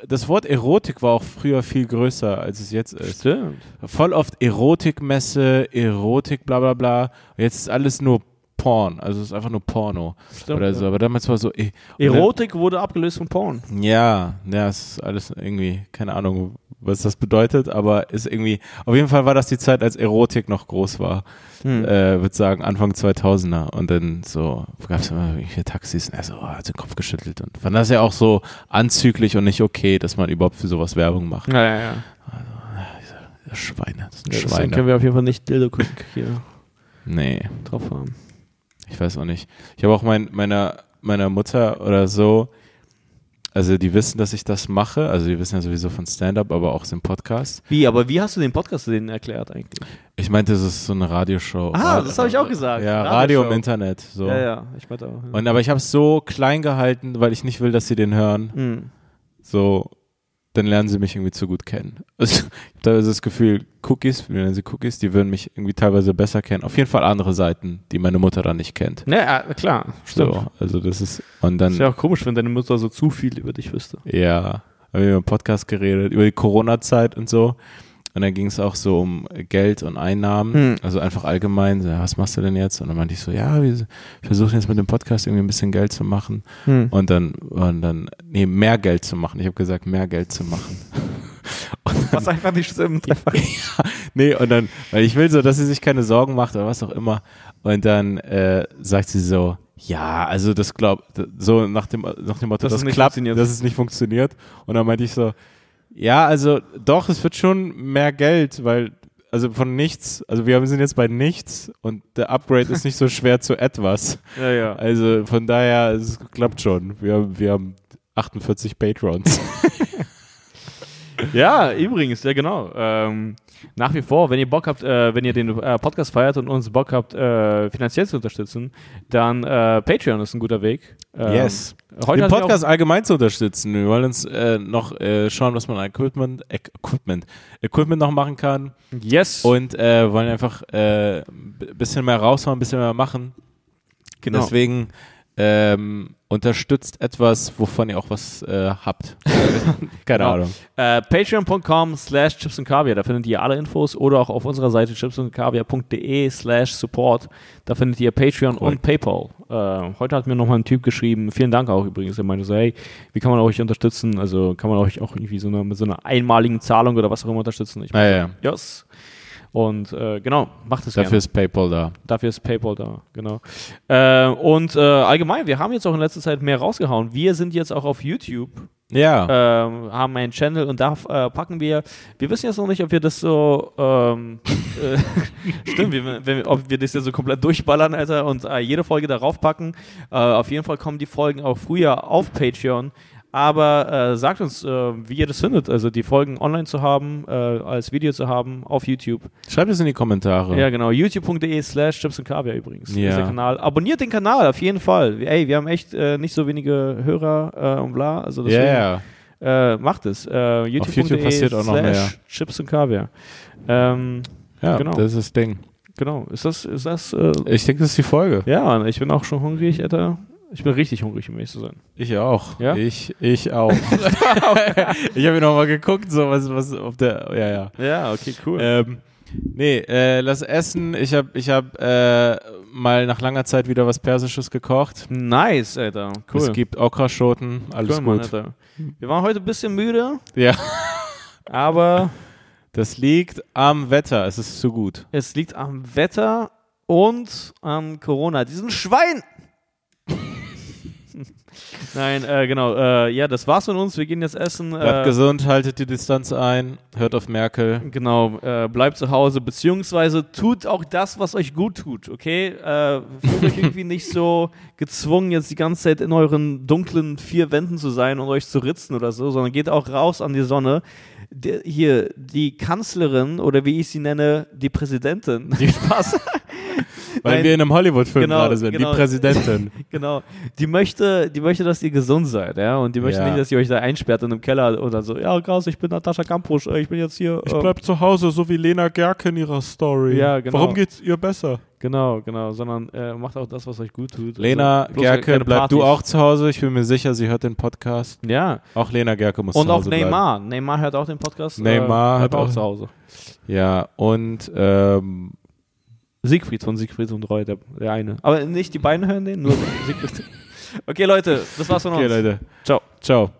das Wort Erotik war auch früher viel größer, als es jetzt ist. Stimmt. Voll oft Erotikmesse, Erotik, bla bla bla. Jetzt ist alles nur Porn, also es ist einfach nur Porno Stimmt, oder ja. so. Aber damals war so, und Erotik wurde abgelöst von Porn. dann- Ja, ja, es ist alles irgendwie, keine Ahnung, was das bedeutet, aber ist irgendwie, auf jeden Fall war das die Zeit, als Erotik noch groß war. Hm. Äh, würde sagen Anfang 2000er und dann so gab es immer irgendwelche Taxis und er so, hat den Kopf geschüttelt und fand das ja auch so anzüglich und nicht okay, dass man überhaupt für sowas Werbung macht. Ja, ja, ja. Schweine, das sind ja Schweine. können wir auf jeden Fall nicht Dildo King hier Nee. drauf haben. Ich weiß auch nicht. Ich habe auch mein, meiner, meiner Mutter oder so, also die wissen, dass ich das mache, also die wissen ja sowieso von Stand-Up, aber auch im Podcast. Wie, aber wie hast du den Podcast denen erklärt eigentlich? Ich meinte, das ist so eine Radioshow. Ah, das habe ich auch gesagt. Ja, Radioshow. Radio im Internet. So. Ja, ja, ich meinte auch. Ja. Und aber ich habe es so klein gehalten, weil ich nicht will, dass sie den hören. Hm. So, dann lernen sie mich irgendwie zu gut kennen. Also, ich habe da das Gefühl, Cookies, wir nennen sie Cookies, die würden mich irgendwie teilweise besser kennen. Auf jeden Fall andere Seiten, die meine Mutter dann nicht kennt. Ja, ja, klar, stimmt. So, also das ist, und dann, Ist ja auch komisch, wenn deine Mutter so zu viel über dich wüsste. Ja, haben wir über Podcast geredet, über die Corona-Zeit und so. Und dann ging es auch so um Geld und Einnahmen, Hm. also einfach allgemein, so, ja, was machst du denn jetzt? Und dann meinte ich so, ja, wir versuchen jetzt mit dem Podcast irgendwie ein bisschen Geld zu machen. Hm. Und dann, und dann, nee, mehr Geld zu machen. Ich habe gesagt, mehr Geld zu machen. Was einfach nicht stimmt. Einfach. Nee, und dann, weil ich will so, dass sie sich keine Sorgen macht oder was auch immer. Und dann äh, sagt sie so, ja, also das glaubt, so nach dem, nach dem Motto, Dass das es nicht klappt, dass es nicht funktioniert. Und dann meinte ich so, ja, also doch, es wird schon mehr Geld, weil, also von nichts, also wir sind jetzt bei nichts und der Upgrade ist nicht so schwer zu etwas. Ja, ja. Also von daher, es klappt schon. Wir, haben- wir haben 48 Patrons. Ja, übrigens, ja genau. Ähm, nach wie vor, wenn ihr Bock habt, äh, wenn ihr den äh, Podcast feiert und uns Bock habt, äh, finanziell zu unterstützen, dann äh, Patreon ist ein guter Weg. Ähm, Yes. Heute den Podcast allgemein zu unterstützen. Wir wollen uns äh, noch äh, schauen, was man an Equipment, Equ- Equipment, Equipment noch machen kann yes. und wollen einfach ein bisschen mehr raushauen, ein bisschen mehr machen. genau. Deswegen ähm, unterstützt etwas, wovon ihr auch was äh, habt. Keine Genau. Ahnung. Äh, Patreon.com slash Chips und Kaviar, da findet ihr alle Infos oder auch auf unserer Seite chipsundkaviar.de slash support, da findet ihr Patreon Cool. und Paypal. Äh, heute hat mir nochmal ein Typ geschrieben, vielen Dank auch übrigens, er meinte so, hey, wie kann man euch unterstützen, also kann man euch auch irgendwie so eine, mit so einer einmaligen Zahlung oder was auch immer unterstützen. Ich Ah, ja, so, yes. Und äh, genau, macht es Dafür gerne. ist PayPal da. Dafür ist PayPal da, genau. Äh, und äh, allgemein, wir haben jetzt auch in letzter Zeit mehr rausgehauen. Wir sind jetzt auch auf YouTube Ja. ähm, haben einen Channel und da äh, packen wir, wir wissen jetzt noch nicht, ob wir das so, ähm, äh, stimmt, wir, wir- ob wir das jetzt so komplett durchballern, Alter, und äh, jede Folge darauf packen. Äh, auf jeden Fall kommen die Folgen auch früher auf Patreon. Aber äh, sagt uns, äh, wie ihr das findet, also die Folgen online zu haben, äh, als Video zu haben auf YouTube. Schreibt es in die Kommentare. Ja, genau. YouTube.de slash Chips und Kaviar übrigens. Ja. Der Kanal. Abonniert den Kanal auf jeden Fall. Ey, wir haben echt äh, nicht so wenige Hörer äh, und bla. Also deswegen, ja. äh, macht es. Äh, YouTube, YouTube passiert auch noch mehr. Chips und Kaviar. Ähm, Ja, Genau. das ist das Ding. genau. Ist das, ist das, äh, Ich denke, das ist die Folge. ja, ich bin auch schon hungrig, Alter. Ich bin richtig hungrig, um ehrlich zu sein. Ich auch. Ja? Ich, ich auch. ich habe noch mal geguckt, so was, was auf der, ja, ja. Ja, okay, cool. Ähm, nee, äh, lass essen. Ich habe ich hab, äh, mal nach langer Zeit wieder was Persisches gekocht. nice, Alter. Cool. Es gibt Okraschoten, alles cool, Mann, gut. Alter. Wir waren heute ein bisschen müde, Ja, aber das liegt am Wetter. Es ist zu gut. es liegt am Wetter und am Corona. Diesen Schwein! Nein, äh, genau. Äh, ja, das war's von uns. Wir gehen jetzt essen. Bleibt äh, gesund, haltet die Distanz ein, hört auf Merkel. Genau, äh, bleibt zu Hause, beziehungsweise tut auch das, was euch gut tut, okay? Äh, fühlt euch irgendwie nicht so gezwungen, jetzt die ganze Zeit in euren dunklen vier Wänden zu sein und euch zu ritzen oder so, sondern geht auch raus an die Sonne. Der, hier, die Kanzlerin oder wie ich sie nenne, die Präsidentin, die Spaß. Weil Nein, wir in einem Hollywood-Film genau, gerade sind. genau. Die Präsidentin. Genau. Die möchte, die möchte, dass ihr gesund seid, ja. Und die möchte Ja. nicht, dass ihr euch da einsperrt in einem Keller und dann so, ja, krass, ich bin Natascha Kampusch, ich bin jetzt hier. Ich äh, bleib zu Hause, so wie Lena Gerke in ihrer Story. Ja, genau. Warum geht's ihr besser? Genau, genau, sondern äh, macht auch das, was euch gut tut. Lena Also, Gerke, bleib du auch zu Hause. Ich bin mir sicher, sie hört den Podcast. Ja. Auch Lena Gerke muss Und zu auch Hause bleiben. Neymar. Neymar hört auch den Podcast. Neymar äh, auch auch- zu Hause. Ja, und ähm, Siegfried von Siegfried und Roy, der, der eine. Aber nicht die beiden hören den, nur Siegfried. Okay, Leute, das war's von okay, uns. Leute. Ciao. Ciao.